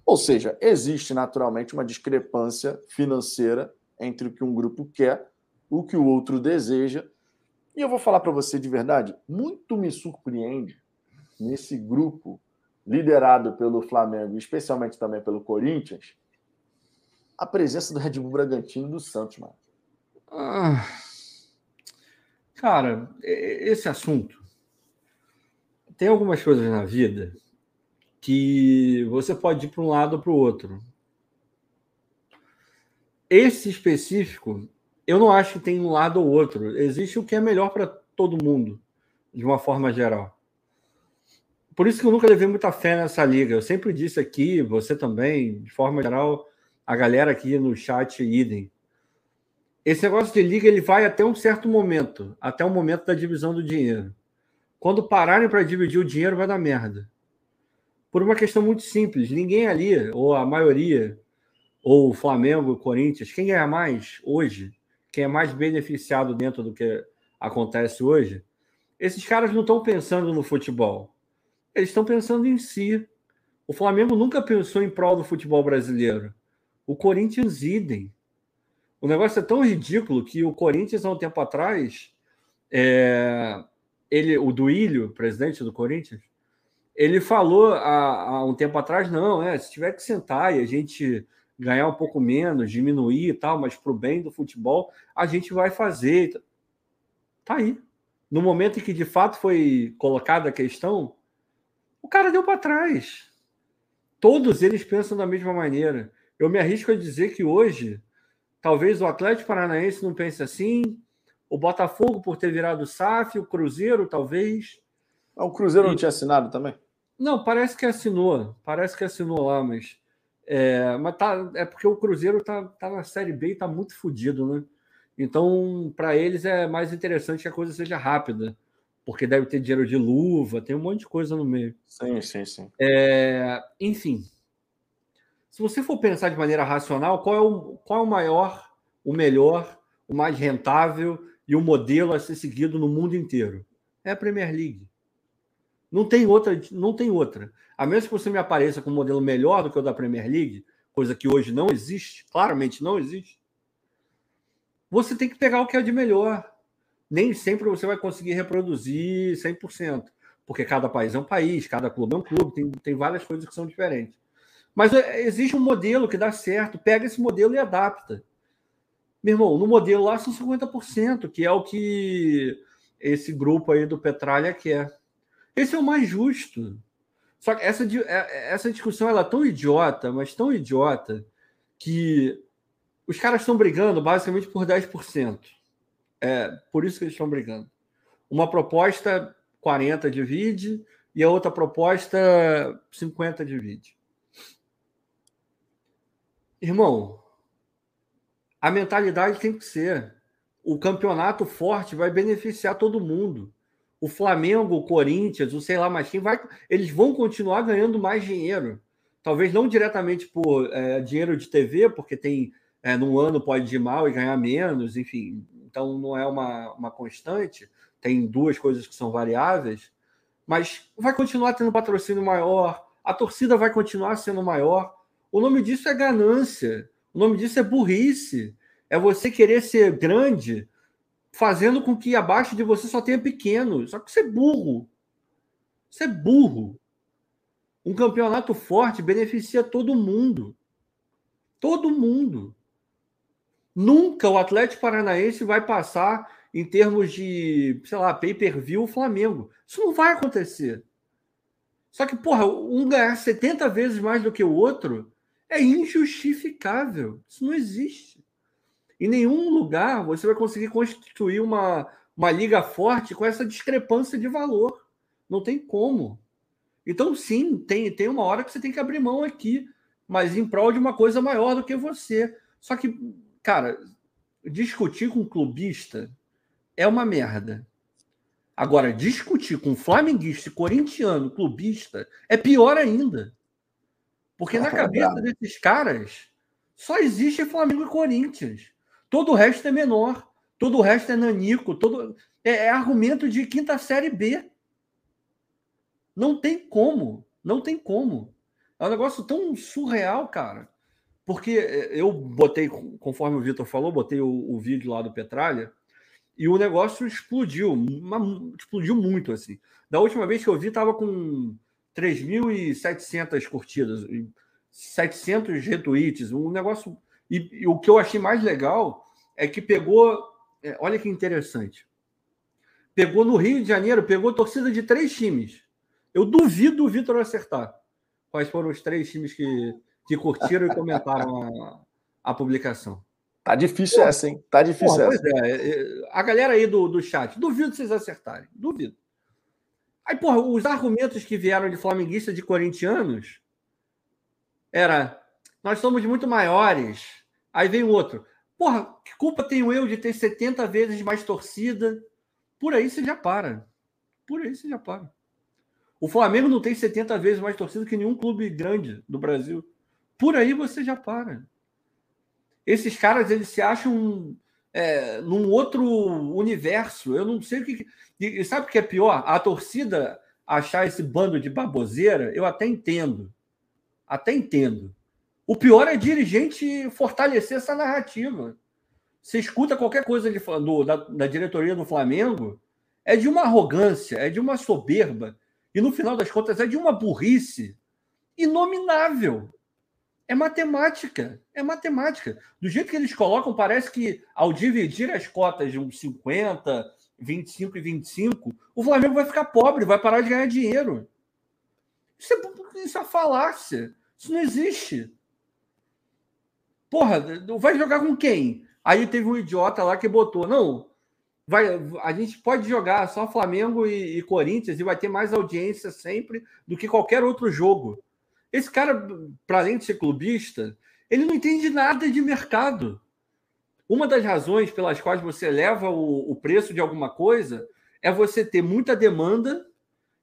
Ou seja, existe naturalmente uma discrepância financeira entre o que um grupo quer, o que o outro deseja. E eu vou falar para você de verdade, muito me surpreende nesse grupo liderado pelo Flamengo, especialmente também pelo Corinthians, a presença do Red Bull Bragantino e do Santos, mano. Ah,
cara, esse assunto tem algumas coisas na vida que você pode ir para um lado ou para o outro. Esse específico, eu não acho que tem um lado ou outro. Existe o que é melhor para todo mundo, de uma forma geral. Por isso que eu nunca levei muita fé nessa liga. Eu sempre disse aqui, você também, de forma geral, a galera aqui no chat, idem. Esse negócio de liga ele vai até um certo momento, até o momento da divisão do dinheiro. Quando pararem para dividir o dinheiro, vai dar merda por uma questão muito simples. Ninguém ali, ou a maioria, ou o Flamengo, Corinthians, quem ganha mais hoje, quem é mais beneficiado dentro do que acontece hoje, esses caras não estão pensando no futebol. Eles estão pensando em si. O Flamengo nunca pensou em prol do futebol brasileiro. O Corinthians, idem. O negócio é tão ridículo que o Corinthians, há um tempo atrás, é, ele, o Duílio, presidente do Corinthians, ele falou há, há, um tempo atrás, não, é, se tiver que sentar e a gente ganhar um pouco menos, diminuir e tal, mas para o bem do futebol, a gente vai fazer. Tá aí. No momento em que de fato foi colocada a questão, o cara deu para trás. Todos eles pensam da mesma maneira. Eu me arrisco a dizer que hoje, talvez o Atlético Paranaense não pense assim, o Botafogo por ter virado SAF, o Cruzeiro talvez.
Ah, o Cruzeiro e... não tinha assinado também?
Não, parece que assinou. Parece que assinou lá, mas. É, mas tá, é porque o Cruzeiro tá, tá na Série B e tá muito fodido, né? Então, para eles é mais interessante que a coisa seja rápida, porque deve ter dinheiro de luva, tem um monte de coisa no meio.
Sim, sim, sim.
É, enfim, se você for pensar de maneira racional, qual é, o, qual é o maior, o melhor, o mais rentável e o modelo a ser seguido no mundo inteiro? É a Premier League. Não tem outra, não tem outra. A menos que você me apareça com um modelo melhor do que o da Premier League, coisa que hoje não existe, claramente não existe. Você tem que pegar o que é de melhor. Nem sempre você vai conseguir reproduzir 100%, porque cada país é um país, cada clube é um clube, tem, tem várias coisas que são diferentes. Mas é, existe um modelo que dá certo, pega esse modelo e adapta. Meu irmão, no modelo lá são 50%, que é o que esse grupo aí do Petralha quer. Esse é o mais justo. Só que essa, é, essa discussão ela é tão idiota, mas tão idiota, que os caras estão brigando basicamente por 10%. É por isso que eles estão brigando. Uma proposta 40 divide e a outra proposta 50 divide. Irmão, a mentalidade tem que ser: o campeonato forte vai beneficiar todo mundo o Flamengo, o Corinthians, o sei lá mais quem vai, eles vão continuar ganhando mais dinheiro. talvez não diretamente por é, dinheiro de TV, porque tem é, num ano pode ir mal e ganhar menos, enfim, então não é uma, uma constante, tem duas coisas que são variáveis, mas vai continuar tendo patrocínio maior, a torcida vai continuar sendo maior. O nome disso é ganância, o nome disso é burrice, é você querer ser grande fazendo com que abaixo de você só tenha pequeno. Só que você é burro. Você é burro. Um campeonato forte beneficia todo mundo. Todo mundo. Nunca o Atlético Paranaense vai passar em termos de, sei lá, pay-per-view o Flamengo. Isso não vai acontecer. Só que, porra, um ganhar 70 vezes mais do que o outro é injustificável. Isso não existe. Em nenhum lugar você vai conseguir constituir uma, uma liga forte com essa discrepância de valor. Não tem como. Então, sim, tem, tem uma hora que você tem que abrir mão aqui, mas em prol de uma coisa maior do que você. Só que, cara, discutir com um clubista é uma merda. Agora, discutir com flamenguista, corintiano, clubista, é pior ainda. Porque na cabeça desses caras só existe Flamengo e Corinthians. Todo o resto é menor. Todo o resto é nanico. Todo... É, é argumento de quinta série B. Não tem como. Não tem como. É um negócio tão surreal, cara. Porque é, eu botei, conforme o Vitor falou, botei o, o, vídeo lá do Petralha e o negócio explodiu. Explodiu muito, assim. Da última vez que eu vi, estava com 3.700 curtidas, 700 retweets, um negócio e, e, o que eu achei mais legal é que pegou. É, olha que interessante. Pegou no Rio de Janeiro, pegou torcida de três times. Eu duvido o Vitor acertar. Quais foram os três times que, que curtiram e comentaram a, a publicação?
Tá difícil essa, hein? Tá difícil porra, essa.
É, é, a galera aí do, do chat, duvido vocês acertarem. Duvido. Aí, porra, os argumentos que vieram de flamenguista de corintianos era nós somos muito maiores, Aí vem o outro. Porra, que culpa tenho eu de ter 70 vezes mais torcida? Por aí você já para. Por aí você já para. O Flamengo não tem 70 vezes mais torcida que nenhum clube grande do Brasil. Por aí você já para. Esses caras, eles se acham é, num outro universo. Eu não sei o que. E sabe o que é pior? A torcida achar esse bando de baboseira, eu até entendo. Até entendo. O pior é dirigente fortalecer essa narrativa. Você escuta qualquer coisa de, do, da, da diretoria do Flamengo, é de uma arrogância, é de uma soberba, e no final das contas é de uma burrice inominável. É matemática, é matemática. Do jeito que eles colocam, parece que ao dividir as cotas de uns 50, 25 e 25, o Flamengo vai ficar pobre, vai parar de ganhar dinheiro. Isso é, isso é falácia. Isso não existe. Porra, vai jogar com quem? Aí teve um idiota lá que botou, não, vai, a gente pode jogar só Flamengo e, e Corinthians e vai ter mais audiência sempre do que qualquer outro jogo. Esse cara, para além de ser clubista, ele não entende nada de mercado. Uma das razões pelas quais você eleva o, o preço de alguma coisa é você ter muita demanda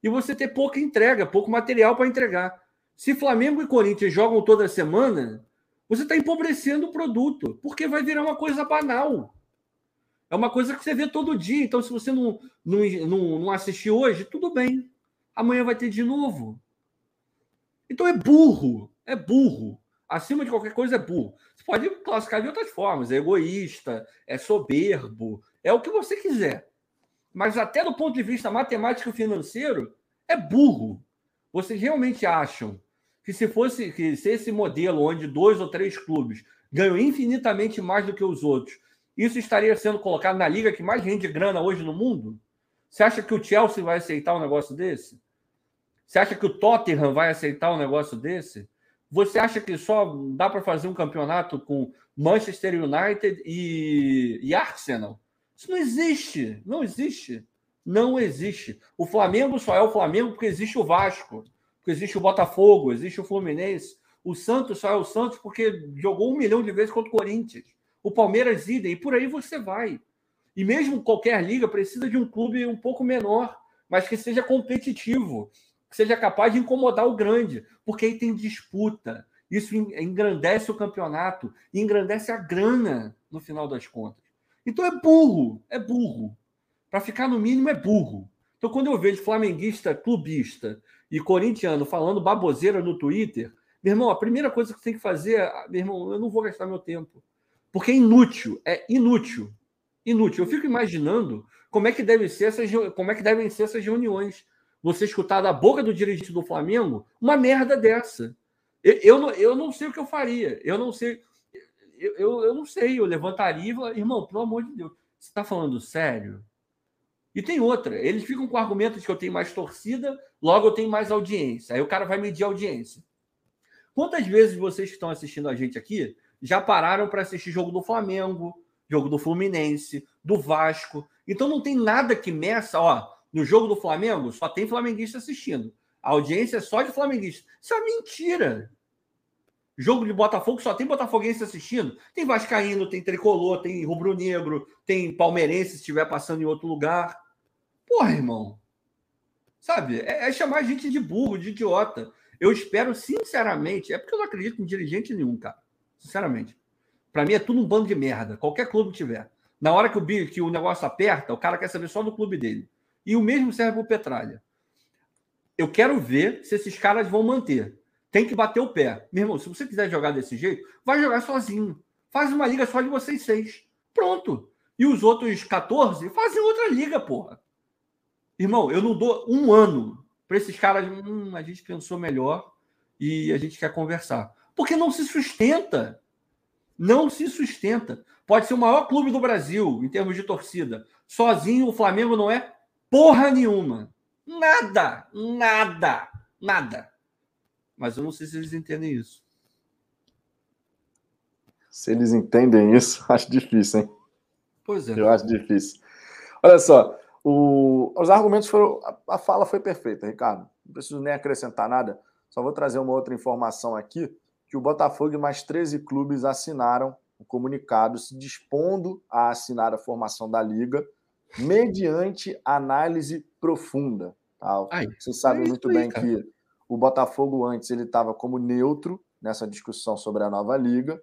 e você ter pouca entrega, pouco material para entregar. Se Flamengo e Corinthians jogam toda semana, você está empobrecendo o produto, porque vai virar uma coisa banal. É uma coisa que você vê todo dia. Então, se você não, não, não, não assistir hoje, tudo bem. Amanhã vai ter de novo. Então é burro. É burro. Acima de qualquer coisa é burro. Você pode classificar de outras formas. É egoísta, é soberbo, é o que você quiser. Mas até do ponto de vista matemático financeiro, é burro. Vocês realmente acham que se fosse que se esse modelo onde dois ou três clubes ganham infinitamente mais do que os outros, isso estaria sendo colocado na liga que mais rende grana hoje no mundo? Você acha que o Chelsea vai aceitar um negócio desse? Você acha que o Tottenham vai aceitar um negócio desse? Você acha que só dá para fazer um campeonato com Manchester United e, e Arsenal? Isso não existe, não existe, não existe. O Flamengo só é o Flamengo porque existe o Vasco existe o Botafogo, existe o Fluminense. O Santos só é o Santos porque jogou um milhão de vezes contra o Corinthians. O Palmeiras idem, e por aí você vai. E mesmo qualquer liga precisa de um clube um pouco menor, mas que seja competitivo. que seja capaz de incomodar o grande, porque aí tem disputa. Isso engrandece o campeonato e engrandece a grana no final das contas. Então é burro, é burro. Para ficar no mínimo é burro. Então quando eu vejo flamenguista, clubista e corintiano falando baboseira no Twitter, meu irmão, a primeira coisa que você tem que fazer, meu irmão, eu não vou gastar meu tempo. Porque é inútil, é inútil. Inútil. Eu fico imaginando como é que deve ser essas, como é que devem ser essas reuniões. Você escutar da boca do dirigente do Flamengo uma merda dessa. Eu, eu, não, eu não sei o que eu faria. Eu não sei. Eu, eu, eu não sei. Eu levantaria e falaria, irmão, pelo amor de Deus, você está falando sério? E tem outra. Eles ficam com o argumento de que eu tenho mais torcida, logo eu tenho mais audiência. Aí o cara vai medir a audiência. Quantas vezes vocês que estão assistindo a gente aqui já pararam para assistir jogo do Flamengo, jogo do Fluminense, do Vasco? Então não tem nada que meça, ó, no jogo do Flamengo só tem flamenguista assistindo. A audiência é só de flamenguista. Isso é mentira. Jogo de Botafogo só tem botafoguense assistindo. Tem vascaíno, tem tricolor, tem rubro-negro, tem palmeirense se estiver passando em outro lugar. Porra, irmão. Sabe? É, é chamar a gente de burro, de idiota. Eu espero, sinceramente, é porque eu não acredito em dirigente nenhum, cara. Sinceramente. Para mim é tudo um bando de merda. Qualquer clube que tiver. Na hora que o, que o negócio aperta, o cara quer saber só do clube dele. E o mesmo serve para o Petralha. Eu quero ver se esses caras vão manter. Tem que bater o pé. Meu irmão, se você quiser jogar desse jeito, vai jogar sozinho. Faz uma liga só de vocês seis. Pronto. E os outros 14 fazem outra liga, porra. Irmão, eu não dou um ano para esses caras. Hum, a gente pensou melhor e a gente quer conversar. Porque não se sustenta. Não se sustenta. Pode ser o maior clube do Brasil em termos de torcida. Sozinho o Flamengo não é porra nenhuma. Nada, nada, nada. Mas eu não sei se eles entendem isso.
Se eles entendem isso, <laughs> acho difícil, hein?
Pois é.
Eu acho difícil. Olha só, o, os argumentos foram. A, a fala foi perfeita, Ricardo. Não preciso nem acrescentar nada. Só vou trazer uma outra informação aqui: que o Botafogo e mais 13 clubes assinaram um comunicado se dispondo a assinar a formação da Liga mediante análise profunda. Tá? Ai, Vocês sabem é muito aí, bem cara. que o Botafogo antes ele estava como neutro nessa discussão sobre a nova liga.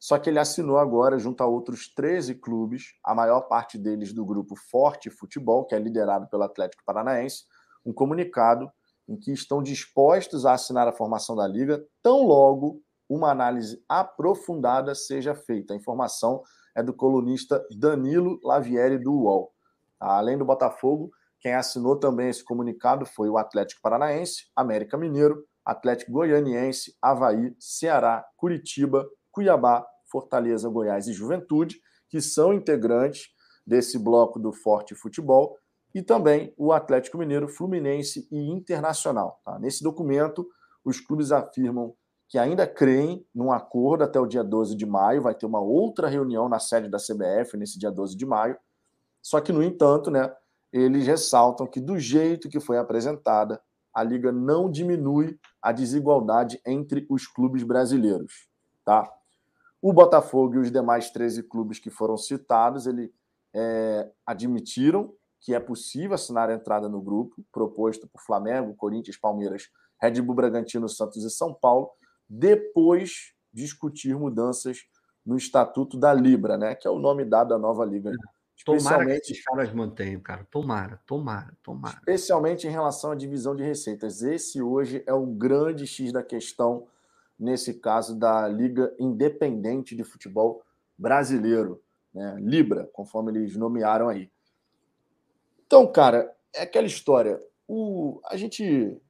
Só que ele assinou agora, junto a outros 13 clubes, a maior parte deles do grupo Forte Futebol, que é liderado pelo Atlético Paranaense, um comunicado em que estão dispostos a assinar a formação da Liga, tão logo uma análise aprofundada seja feita. A informação é do colunista Danilo Lavieri do UOL. Além do Botafogo, quem assinou também esse comunicado foi o Atlético Paranaense, América Mineiro, Atlético Goianiense, Havaí, Ceará, Curitiba, Cuiabá, Fortaleza, Goiás e Juventude, que são integrantes desse bloco do Forte Futebol, e também o Atlético Mineiro, Fluminense e Internacional. Tá? Nesse documento, os clubes afirmam que ainda creem num acordo até o dia 12 de maio, vai ter uma outra reunião na sede da CBF nesse dia 12 de maio. Só que, no entanto, né, eles ressaltam que, do jeito que foi apresentada, a liga não diminui a desigualdade entre os clubes brasileiros. Tá? O Botafogo e os demais 13 clubes que foram citados, ele é, admitiram que é possível assinar a entrada no grupo, proposto por Flamengo, Corinthians, Palmeiras, Red Bull Bragantino, Santos e São Paulo, depois discutir mudanças no Estatuto da Libra, né? Que é o nome dado à nova liga.
Tomara que esses caras mantenham, cara. Tomara, tomara, tomara.
Especialmente em relação à divisão de receitas. Esse hoje é o grande X da questão nesse caso da Liga Independente de Futebol Brasileiro, né? Libra, conforme eles nomearam aí. Então, cara, é aquela história. O, a gente.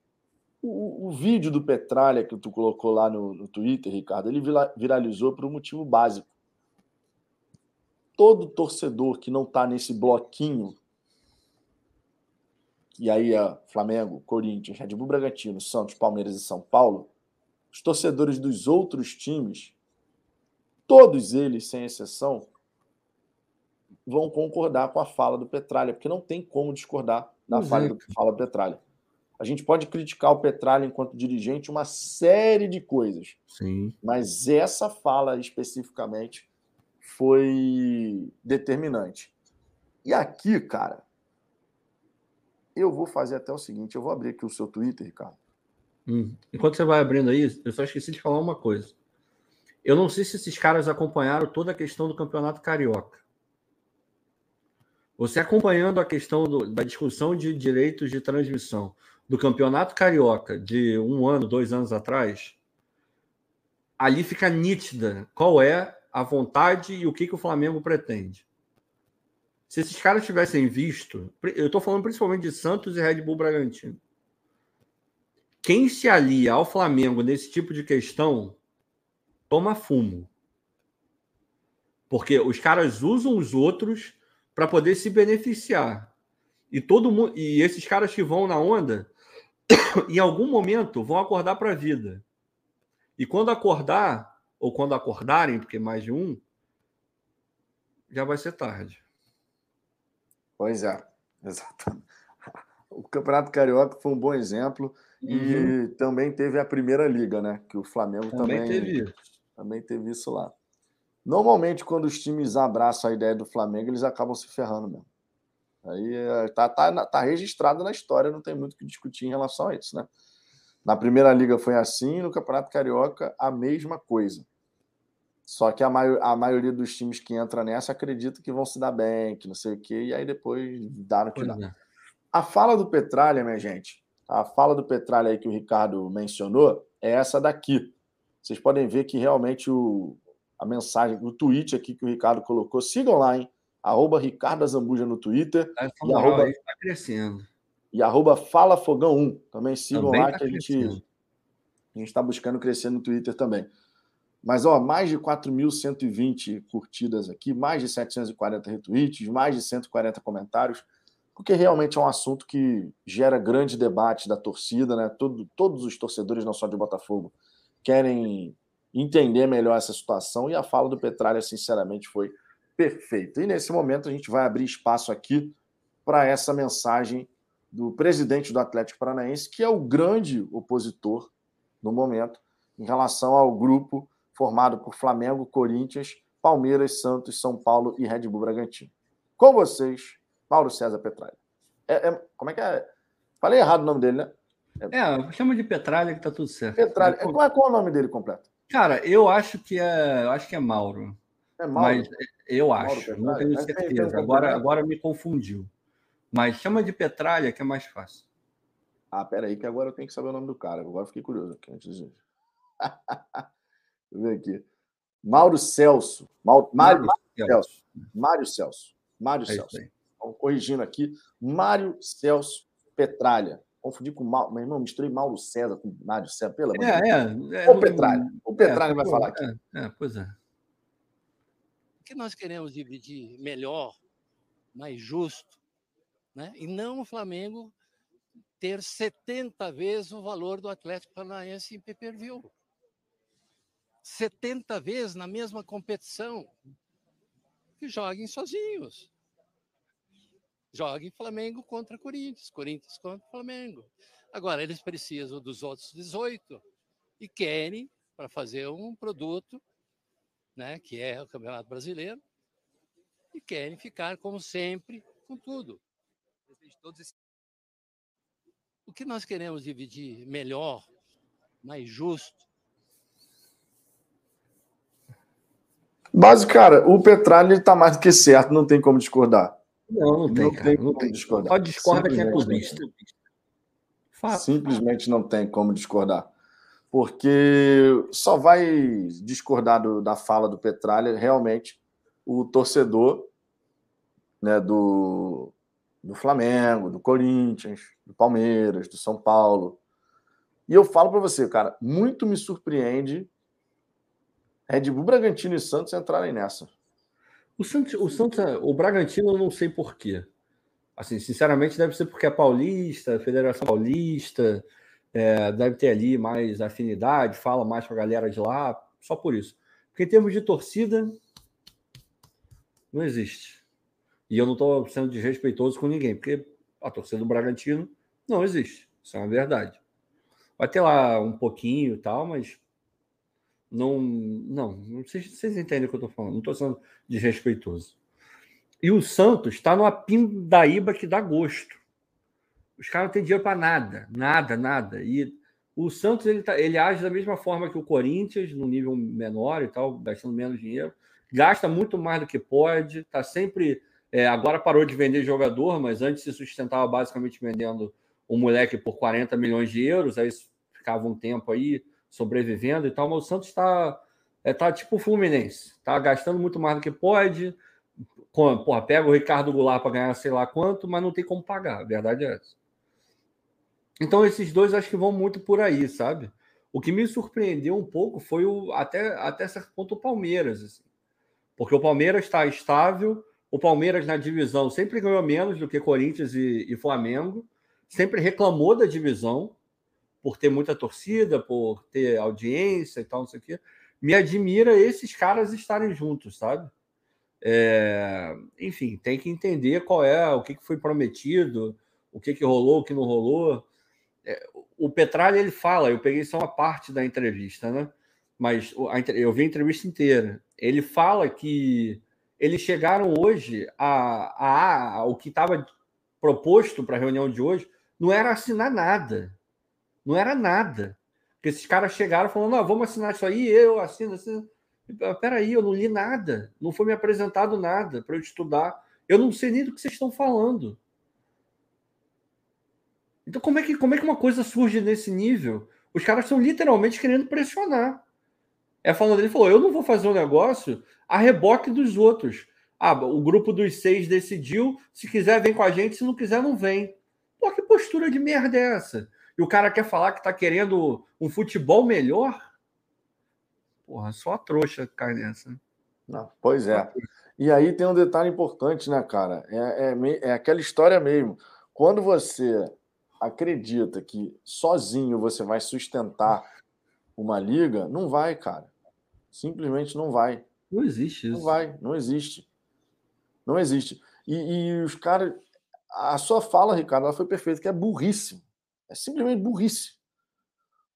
O, o vídeo do Petralha que tu colocou lá no, no Twitter, Ricardo, ele viralizou por um motivo básico. Todo torcedor que não está nesse bloquinho, e aí é Flamengo, Corinthians, Red Bull Bragantino, Santos, Palmeiras e São Paulo, os torcedores dos outros times, todos eles, sem exceção, vão concordar com a fala do Petralha, porque não tem como discordar da fala do, fala do Petralha. A gente pode criticar o Petralha enquanto dirigente uma série de coisas.
Sim.
Mas essa fala especificamente foi determinante. E aqui, cara, eu vou fazer até o seguinte: eu vou abrir aqui o seu Twitter, Ricardo.
Enquanto você vai abrindo aí, eu só esqueci de falar uma coisa. Eu não sei se esses caras acompanharam toda a questão do campeonato carioca. Você acompanhando a questão do, da discussão de direitos de transmissão do campeonato carioca de um ano, dois anos atrás, ali fica nítida qual é a vontade e o que, que o Flamengo pretende. Se esses caras tivessem visto, eu estou falando principalmente de Santos e Red Bull Bragantino. Quem se alia ao Flamengo nesse tipo de questão toma fumo. Porque os caras usam os outros para poder se beneficiar. E todo mundo, e esses caras que vão na onda, <coughs> em algum momento vão acordar para a vida. E quando acordar, ou quando acordarem, porque mais de um, já vai ser tarde.
Pois é, <laughs> exato. O Campeonato Carioca foi um bom exemplo uhum. e também teve a Primeira Liga, né? Que o Flamengo também, também teve isso. Também teve isso lá. Normalmente, quando os times abraçam a ideia do Flamengo, eles acabam se ferrando mesmo. Aí é, tá, tá, tá registrado na história, não tem muito o que discutir em relação a isso, né? Na Primeira Liga foi assim, no Campeonato Carioca, a mesma coisa. Só que a, maior, a maioria dos times que entra nessa acredita que vão se dar bem, que não sei o quê, e aí depois dá no que dá. É. A fala do Petralha, minha gente, a fala do Petralha aí que o Ricardo mencionou, é essa daqui. Vocês podem ver que realmente o, a mensagem, o tweet aqui que o Ricardo colocou, sigam lá, hein? Arroba Ricardo Azambuja no Twitter.
Essa e arroba, está crescendo.
E arroba Fala Fogão 1. Também sigam também lá tá que a gente a gente está buscando crescer no Twitter também. Mas, ó, mais de 4.120 curtidas aqui, mais de 740 retweets, mais de 140 comentários, porque realmente é um assunto que gera grande debate da torcida, né? Todo, todos os torcedores, não só de Botafogo, querem entender melhor essa situação e a fala do Petralha, sinceramente, foi perfeita. E nesse momento a gente vai abrir espaço aqui para essa mensagem do presidente do Atlético Paranaense, que é o grande opositor no momento em relação ao grupo formado por Flamengo, Corinthians, Palmeiras, Santos, São Paulo e Red Bull Bragantino. Com vocês, Mauro César Petralha. É, é, como é que é? Falei errado o nome dele, né?
É, é chama de Petralha que tá tudo certo.
Petralha. É, qual, é, qual é o nome dele completo?
Cara, eu acho que é, eu acho que é Mauro. É Mauro. Mas eu acho, Mauro não tenho certeza. Agora, agora me confundiu. Mas chama de Petralha que é mais fácil.
Ah, peraí, que agora eu tenho que saber o nome do cara. Agora fiquei curioso aqui antes de. <laughs> Deixa eu ver aqui. Mauro Celso. Mauro, Mário, Mário Celso. Mário Celso. Mário é Celso. Então, corrigindo aqui. Mário Celso Petralha. Confundi com Mauro. Meu irmão, misturei Mauro César com Mário César. Pelo amor
é, é,
é, O Petralha. O Petralha é, vai pô, falar aqui.
É, é, pois é.
O que nós queremos dividir melhor, mais justo, né? e não o Flamengo ter 70 vezes o valor do Atlético Paranaense em pay-per-view. 70 vezes na mesma competição. Que joguem sozinhos. Joguem Flamengo contra Corinthians, Corinthians contra Flamengo. Agora, eles precisam dos outros 18 e querem, para fazer um produto, né, que é o Campeonato Brasileiro, e querem ficar, como sempre, com tudo. O que nós queremos dividir melhor, mais justo,
Base, cara, o Petralha está mais do que certo, não tem como discordar.
Não, não tem, não cara, tem como tem. discordar. Só discorda quem é clubista.
Simplesmente não tem como discordar. Porque só vai discordar do, da fala do Petralha realmente o torcedor né, do, do Flamengo, do Corinthians, do Palmeiras, do São Paulo. E eu falo para você, cara, muito me surpreende Red Bull, Bragantino e Santos entrarem nessa.
O Santos, o Santos, o Bragantino, eu não sei porquê. Assim, sinceramente, deve ser porque é paulista, Federação Paulista, é, deve ter ali mais afinidade, fala mais com a galera de lá, só por isso. Porque em termos de torcida, não existe. E eu não estou sendo desrespeitoso com ninguém, porque a torcida do Bragantino não existe. Isso é uma verdade. Vai ter lá um pouquinho e tal, mas não, não, não sei se vocês entendem o que eu estou falando, não estou sendo desrespeitoso. E o Santos está numa pindaíba que dá gosto. Os caras não têm dinheiro para nada, nada, nada. E o Santos ele, tá, ele age da mesma forma que o Corinthians, no nível menor e tal, gastando menos dinheiro. Gasta muito mais do que pode, está sempre. É, agora parou de vender jogador, mas antes se sustentava basicamente vendendo um moleque por 40 milhões de euros, aí ficava um tempo aí sobrevivendo e tal, mas o Santos está é, tá tipo o Fluminense, está gastando muito mais do que pode, porra, pega o Ricardo Goulart para ganhar sei lá quanto, mas não tem como pagar, a verdade é essa. Então esses dois acho que vão muito por aí, sabe? O que me surpreendeu um pouco foi o até até certo ponto o Palmeiras, assim. Porque o Palmeiras está estável, o Palmeiras na divisão sempre ganhou menos do que Corinthians e, e Flamengo, sempre reclamou da divisão por ter muita torcida, por ter audiência e tal, não sei o quê. Me admira esses caras estarem juntos, sabe? É, enfim, tem que entender qual é, o que, foi prometido, o que, que rolou, o que não rolou. É, o Petralha ele fala, eu peguei só uma parte da entrevista, né? Mas eu vi a entrevista inteira. Ele fala que eles chegaram hoje a, a, a o que estava proposto para a reunião de hoje não era assinar nada. Não era nada. Porque esses caras chegaram falando: não, vamos assinar isso aí, eu assino, assino. Peraí, eu não li nada, não foi me apresentado nada para eu estudar. Eu não sei nem do que vocês estão falando. Então, como é que, como é que uma coisa surge nesse nível? Os caras estão literalmente querendo pressionar. É falando, ele falou: eu não vou fazer um negócio a reboque dos outros. Ah, o grupo dos seis decidiu. Se quiser, vem com a gente. Se não quiser, não vem. Pô, que postura de merda é essa? E o cara quer falar que está querendo um futebol melhor? Porra, só a trouxa cai nessa.
Não, pois é. E aí tem um detalhe importante, né, cara? É, é, é aquela história mesmo. Quando você acredita que sozinho você vai sustentar uma liga, não vai, cara. Simplesmente não vai.
Não existe isso.
Não vai, não existe. Não existe. E, e os caras. A sua fala, Ricardo, ela foi perfeita, que é burrice. É simplesmente burrice.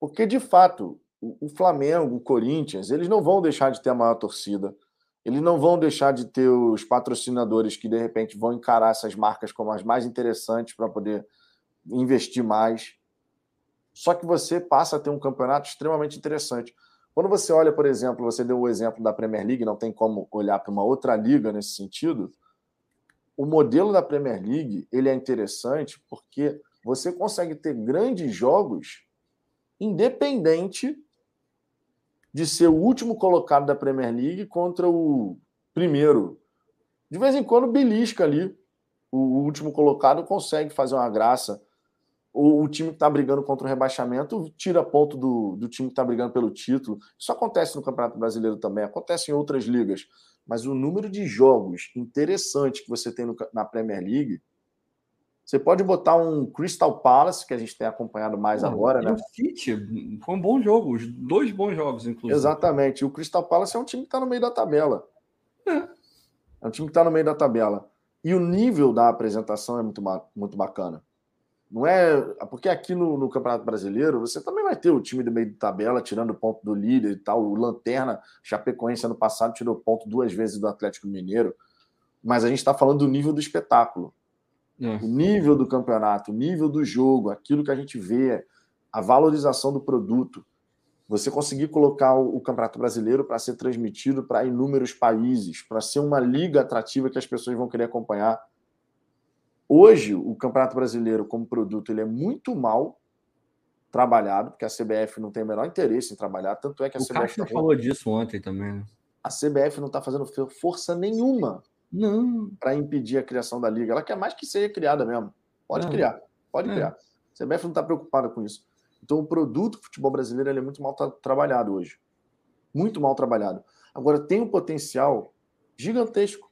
Porque, de fato, o Flamengo, o Corinthians, eles não vão deixar de ter a maior torcida. Eles não vão deixar de ter os patrocinadores que, de repente, vão encarar essas marcas como as mais interessantes para poder investir mais. Só que você passa a ter um campeonato extremamente interessante. Quando você olha, por exemplo, você deu o exemplo da Premier League, não tem como olhar para uma outra liga nesse sentido. O modelo da Premier League ele é interessante porque você consegue ter grandes jogos independente de ser o último colocado da Premier League contra o primeiro. De vez em quando belisca ali. O último colocado consegue fazer uma graça. O, o time que está brigando contra o rebaixamento tira ponto do, do time que está brigando pelo título. Isso acontece no Campeonato Brasileiro também, acontece em outras ligas. Mas o número de jogos interessantes que você tem no, na Premier League você pode botar um Crystal Palace, que a gente tem acompanhado mais agora, né?
O City foi um bom jogo, os dois bons jogos, inclusive.
Exatamente. O Crystal Palace é um time que está no meio da tabela. É. é um time que está no meio da tabela. E o nível da apresentação é muito, muito bacana. Não é. Porque aqui no, no, Campeonato Brasileiro você também vai ter o time do meio de tabela tirando ponto do líder e tal. O Lanterna, Chapecoense, ano passado, tirou ponto duas vezes do Atlético Mineiro. Mas a gente está falando do nível do espetáculo. É. O nível do campeonato, o nível do jogo, aquilo que a gente vê, a valorização do produto. Você conseguir colocar o, o Campeonato Brasileiro para ser transmitido para inúmeros países, para ser uma liga atrativa que as pessoas vão querer acompanhar. Hoje, o Campeonato Brasileiro, como produto, ele é muito mal trabalhado, porque a CBF não tem o menor interesse em trabalhar, tanto é que a
o
CBF.
Tá... falou disso ontem também. Né?
A CBF não está fazendo força nenhuma
não.
Para impedir a criação da liga. Ela quer mais que seja criada mesmo. Pode não. criar, pode é. criar. A CBF não está preocupada com isso. Então, o produto futebol brasileiro é muito mal tra trabalhado hoje. Muito mal trabalhado. Agora, tem um potencial gigantesco.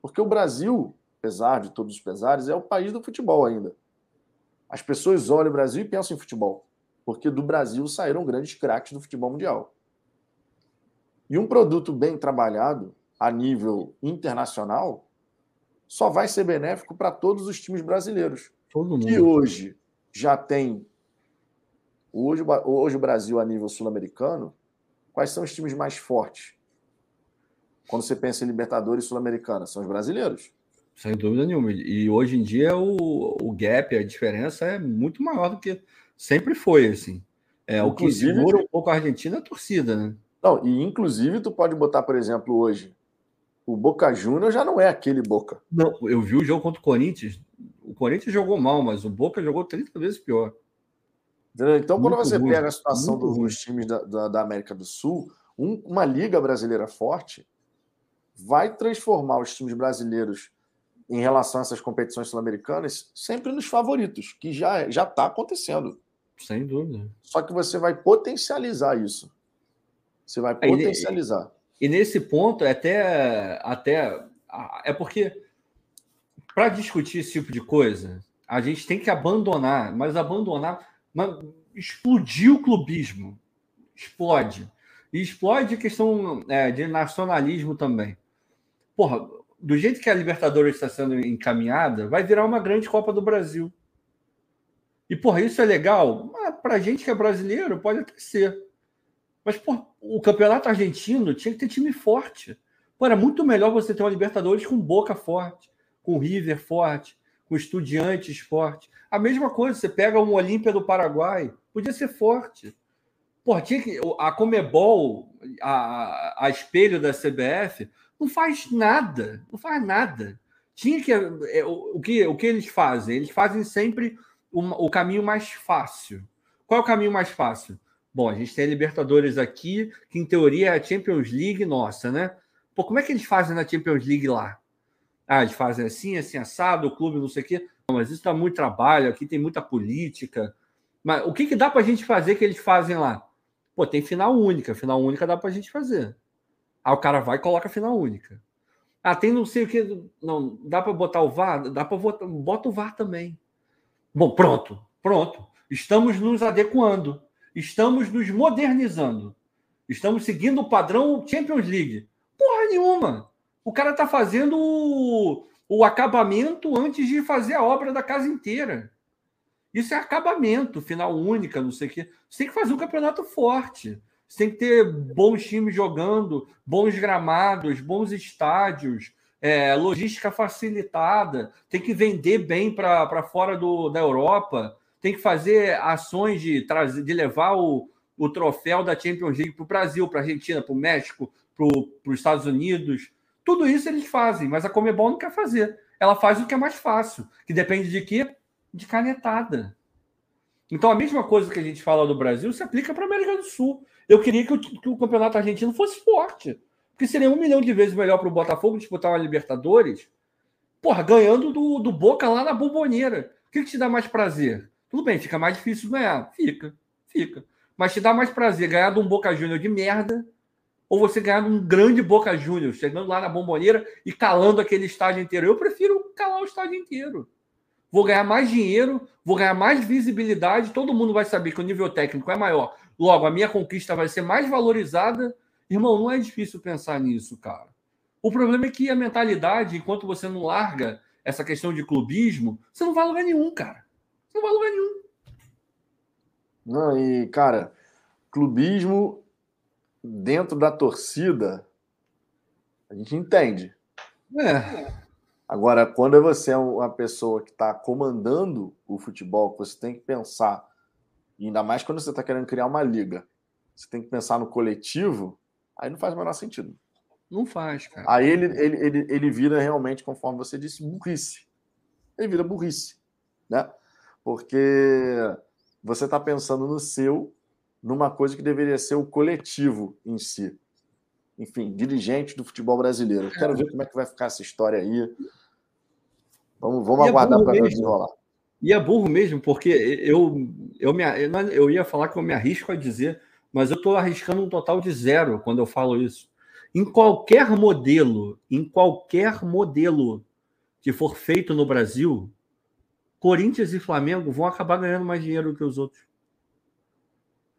Porque o Brasil, apesar de todos os pesares, é o país do futebol ainda. As pessoas olham o Brasil e pensam em futebol. Porque do Brasil saíram grandes craques do futebol mundial. E um produto bem trabalhado a nível internacional só vai ser benéfico para todos os times brasileiros.
Todo mundo.
Que hoje já tem. Hoje, hoje o Brasil, a nível sul-americano, quais são os times mais fortes? Quando você pensa em Libertadores Sul-Americana, são os brasileiros.
Sem dúvida nenhuma. E hoje em dia o, o gap, a diferença é muito maior do que sempre foi, assim. É, o que segura um pouco a Argentina é a torcida, né?
Não, e inclusive tu pode botar, por exemplo, hoje, o Boca Juniors já não é aquele Boca.
Não, eu vi o jogo contra o Corinthians. O Corinthians jogou mal, mas o Boca jogou 30 vezes pior.
Então, quando você ruim, pega a situação dos, times da, da, da, América do Sul, um, uma liga brasileira forte vai transformar os times brasileiros em relação a essas competições sul-americanas sempre nos favoritos, que já já está acontecendo.
Sem dúvida.
Só que você vai potencializar isso. Você vai potencializar.
E, nesse ponto, é até, até. É porque, para discutir esse tipo de coisa, a gente tem que abandonar, mas abandonar. Mas explodir o clubismo. Explode. E explode a questão é, de nacionalismo também. Porra, do jeito que a Libertadores está sendo encaminhada, vai virar uma grande Copa do Brasil. E, porra, isso é legal? Para a gente que é brasileiro, pode até ser. Mas, porra, o campeonato argentino tinha que ter time forte. Pô, era muito melhor você ter uma Libertadores com Boca forte, com River forte, com Estudiantes forte. A mesma coisa, você pega um Olímpia do Paraguai, podia ser forte. Porra, tinha que, a Comebol, a, a espelho da CBF, não faz nada, não faz nada. Tinha que. É, o, o, que, o que eles fazem? Eles fazem sempre o, o caminho mais fácil. Qual é o caminho mais fácil? Bom, a gente tem a Libertadores aqui, que em teoria é a Champions League nossa, né? Pô, como é que eles fazem na Champions League lá? Ah, eles fazem assim, assim, assado, o clube, não sei o quê. Não, mas isso dá muito trabalho, aqui tem muita política. Mas o que, que dá para a gente fazer que eles fazem lá? Pô, tem final única. Final única dá para a gente fazer. Aí o cara vai e coloca final única. Ah, tem não sei o que. Não, dá para botar o VAR? Dá para botar. Bota o VAR também. Bom, pronto, pronto. Estamos nos adequando, estamos nos modernizando, estamos seguindo o padrão Champions League. Porra nenhuma. O cara está fazendo o, o acabamento antes de fazer a obra da casa inteira. Isso é acabamento, final única, não sei o quê. Você tem que fazer um campeonato forte. Você tem que ter bons times jogando, bons gramados, bons estádios, é, logística facilitada, tem que vender bem para fora do, da Europa, tem que fazer ações de, trazer, de levar o, o troféu da Champions League para o Brasil, para a Argentina, para o México, para os Estados Unidos. Tudo isso eles fazem, mas a Comebol não quer fazer. Ela faz o que é mais fácil, que depende de quê? De canetada. Então a mesma coisa que a gente fala do Brasil se aplica para a América do Sul. Eu queria que o, que o campeonato argentino fosse forte. Porque seria um milhão de vezes melhor para o Botafogo disputar uma Libertadores, porra, ganhando do, do Boca lá na bomboneira. O que, que te dá mais prazer? Tudo bem, fica mais difícil ganhar. Fica, fica. Mas te dá mais prazer ganhar de um Boca Júnior de merda ou você ganhar de um grande Boca Júnior, chegando lá na bomboneira e calando aquele estádio inteiro. Eu prefiro calar o estádio inteiro. Vou ganhar mais dinheiro, vou ganhar mais visibilidade, todo mundo vai saber que o nível técnico é maior. Logo, a minha conquista vai ser mais valorizada Irmão, não é difícil pensar nisso, cara. O problema é que a mentalidade, enquanto você não larga essa questão de clubismo, você não vai a lugar nenhum, cara. Não vai lugar nenhum.
Não, e, cara, clubismo dentro da torcida, a gente entende.
É.
Agora, quando você é uma pessoa que está comandando o futebol, você tem que pensar, e ainda mais quando você está querendo criar uma liga, você tem que pensar no coletivo, Aí não faz o menor sentido.
Não faz, cara.
Aí ele, ele, ele, ele vira realmente, conforme você disse, burrice. Ele vira burrice, né? Porque você está pensando no seu, numa coisa que deveria ser o coletivo em si. Enfim, dirigente do futebol brasileiro. Quero ver como é que vai ficar essa história aí. Vamos, vamos é aguardar para ver desenrolar.
E é burro mesmo, porque eu, eu, me, eu ia falar que eu me arrisco a dizer mas eu estou arriscando um total de zero quando eu falo isso. Em qualquer modelo, em qualquer modelo que for feito no Brasil, Corinthians e Flamengo vão acabar ganhando mais dinheiro do que os outros.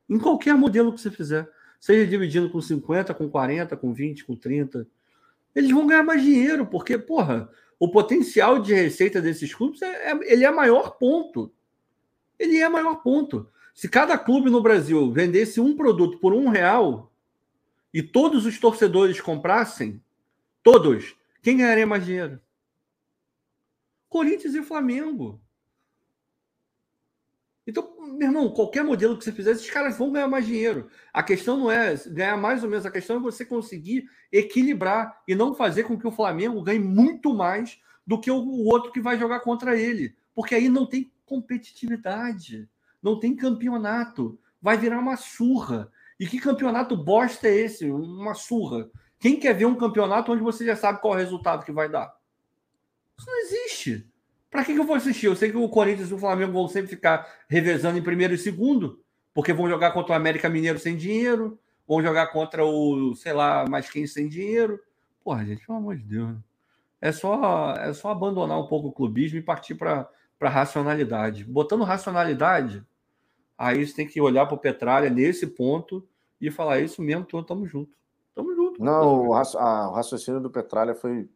Em qualquer modelo que você fizer, seja dividindo com 50, com 40, com 20, com 30, eles vão ganhar mais dinheiro, porque, porra, o potencial de receita desses clubes é, é ele é maior ponto. Ele é maior ponto. Se cada clube no Brasil vendesse um produto por um real e todos os torcedores comprassem, todos, quem ganharia mais dinheiro? Corinthians e Flamengo. Então, meu irmão, qualquer modelo que você fizer, esses caras vão ganhar mais dinheiro. A questão não é ganhar mais ou menos, a questão é você conseguir equilibrar e não fazer com que o Flamengo ganhe muito mais do que o outro que vai jogar contra ele. Porque aí não tem competitividade, não tem campeonato. Vai virar uma surra. E que campeonato bosta é esse? Uma surra. Quem quer ver um campeonato onde você já sabe qual é o resultado que vai dar? Isso não existe. Para que, que eu vou assistir? Eu sei que o Corinthians e o Flamengo vão sempre ficar revezando em primeiro e segundo, porque vão jogar contra o América Mineiro sem dinheiro, vão jogar contra o, sei lá, mais quem sem dinheiro. Porra, gente, pelo amor de Deus. Né? É só, é só abandonar um pouco o clubismo e partir para a racionalidade. Botando racionalidade, aí você tem que olhar para o Petralha nesse ponto e falar: é isso mesmo, estamos juntos. Estamos juntos.
Não, o, raciocínio do Petralha foi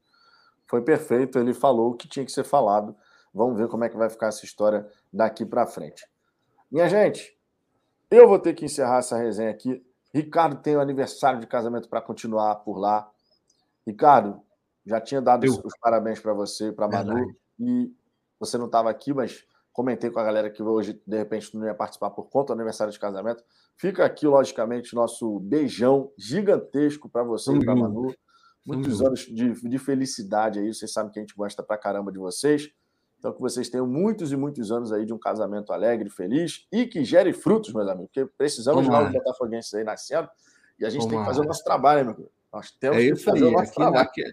foi perfeito, ele falou o que tinha que ser falado. Vamos ver como é que vai ficar essa história daqui para frente. Minha gente, eu vou ter que encerrar essa resenha aqui. Ricardo tem o um aniversário de casamento para continuar por lá. Ricardo, já tinha dado os, os parabéns para você, para Manu, Verdade. e você não estava aqui, mas comentei com a galera que hoje, de repente, não ia participar por conta do aniversário de casamento. Fica aqui, logicamente, nosso beijão gigantesco para você e para Manu. Muitos anos de, de felicidade aí. Vocês sabem que a gente gosta pra caramba de vocês. Então, que vocês tenham muitos e muitos anos aí de um casamento alegre, feliz e que gere frutos, meus amigos. Porque precisamos de novos botafoguenses aí nascendo e a gente tem que fazer o nosso trabalho, meu querido. Nós temos
é isso que fazer aí. o nosso aqui, trabalho. Aqui,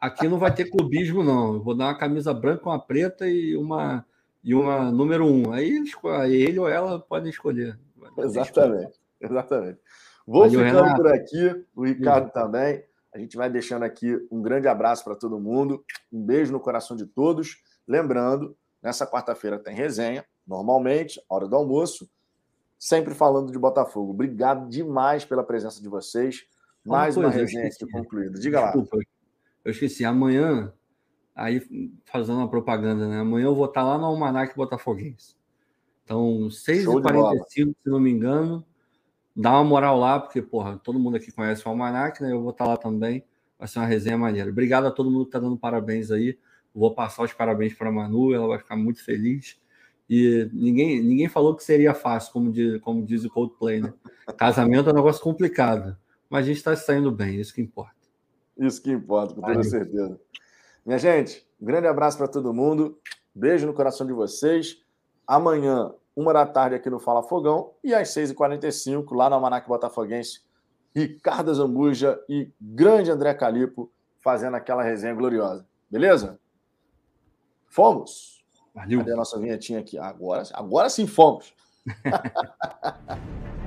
aqui não vai ter clubismo, não. Eu vou dar uma camisa branca, uma preta e uma, e uma número um. Aí ele ou ela podem escolher.
Exatamente, exatamente. Vou Valeu, ficando Renato. por aqui, o Ricardo também. A gente vai deixando aqui um grande abraço para todo mundo, um beijo no coração de todos. Lembrando, nessa quarta-feira tem resenha, normalmente, hora do almoço, sempre falando de Botafogo. Obrigado demais pela presença de vocês. Mais uma, uma resenha aqui concluída. Diga Desculpa, lá.
Eu esqueci, amanhã, aí fazendo uma propaganda, né? Amanhã eu vou estar lá no Almanac Botafoguense. Então, 6h45, se não me engano, dá uma moral lá, porque, porra, todo mundo aqui conhece o Almanac, né? Eu vou estar lá também. Vai ser uma resenha maneira. Obrigado a todo mundo que está dando parabéns aí. Vou passar os parabéns para a Manu, ela vai ficar muito feliz. E ninguém, ninguém falou que seria fácil, como diz, como diz o Coldplay, né? Casamento é um negócio complicado, mas a gente está saindo bem, isso que importa.
Isso que importa, com toda Valeu. certeza. Minha gente, um grande abraço para todo mundo. Beijo no coração de vocês. Amanhã uma da tarde aqui no Fala Fogão, e às 6h45, lá no Almanac Botafoguense, Ricardo Zambuja e grande André Calipo fazendo aquela resenha gloriosa. Beleza? Fomos? Valeu. Cadê a nossa vinhetinha aqui? Agora, agora sim fomos. <laughs>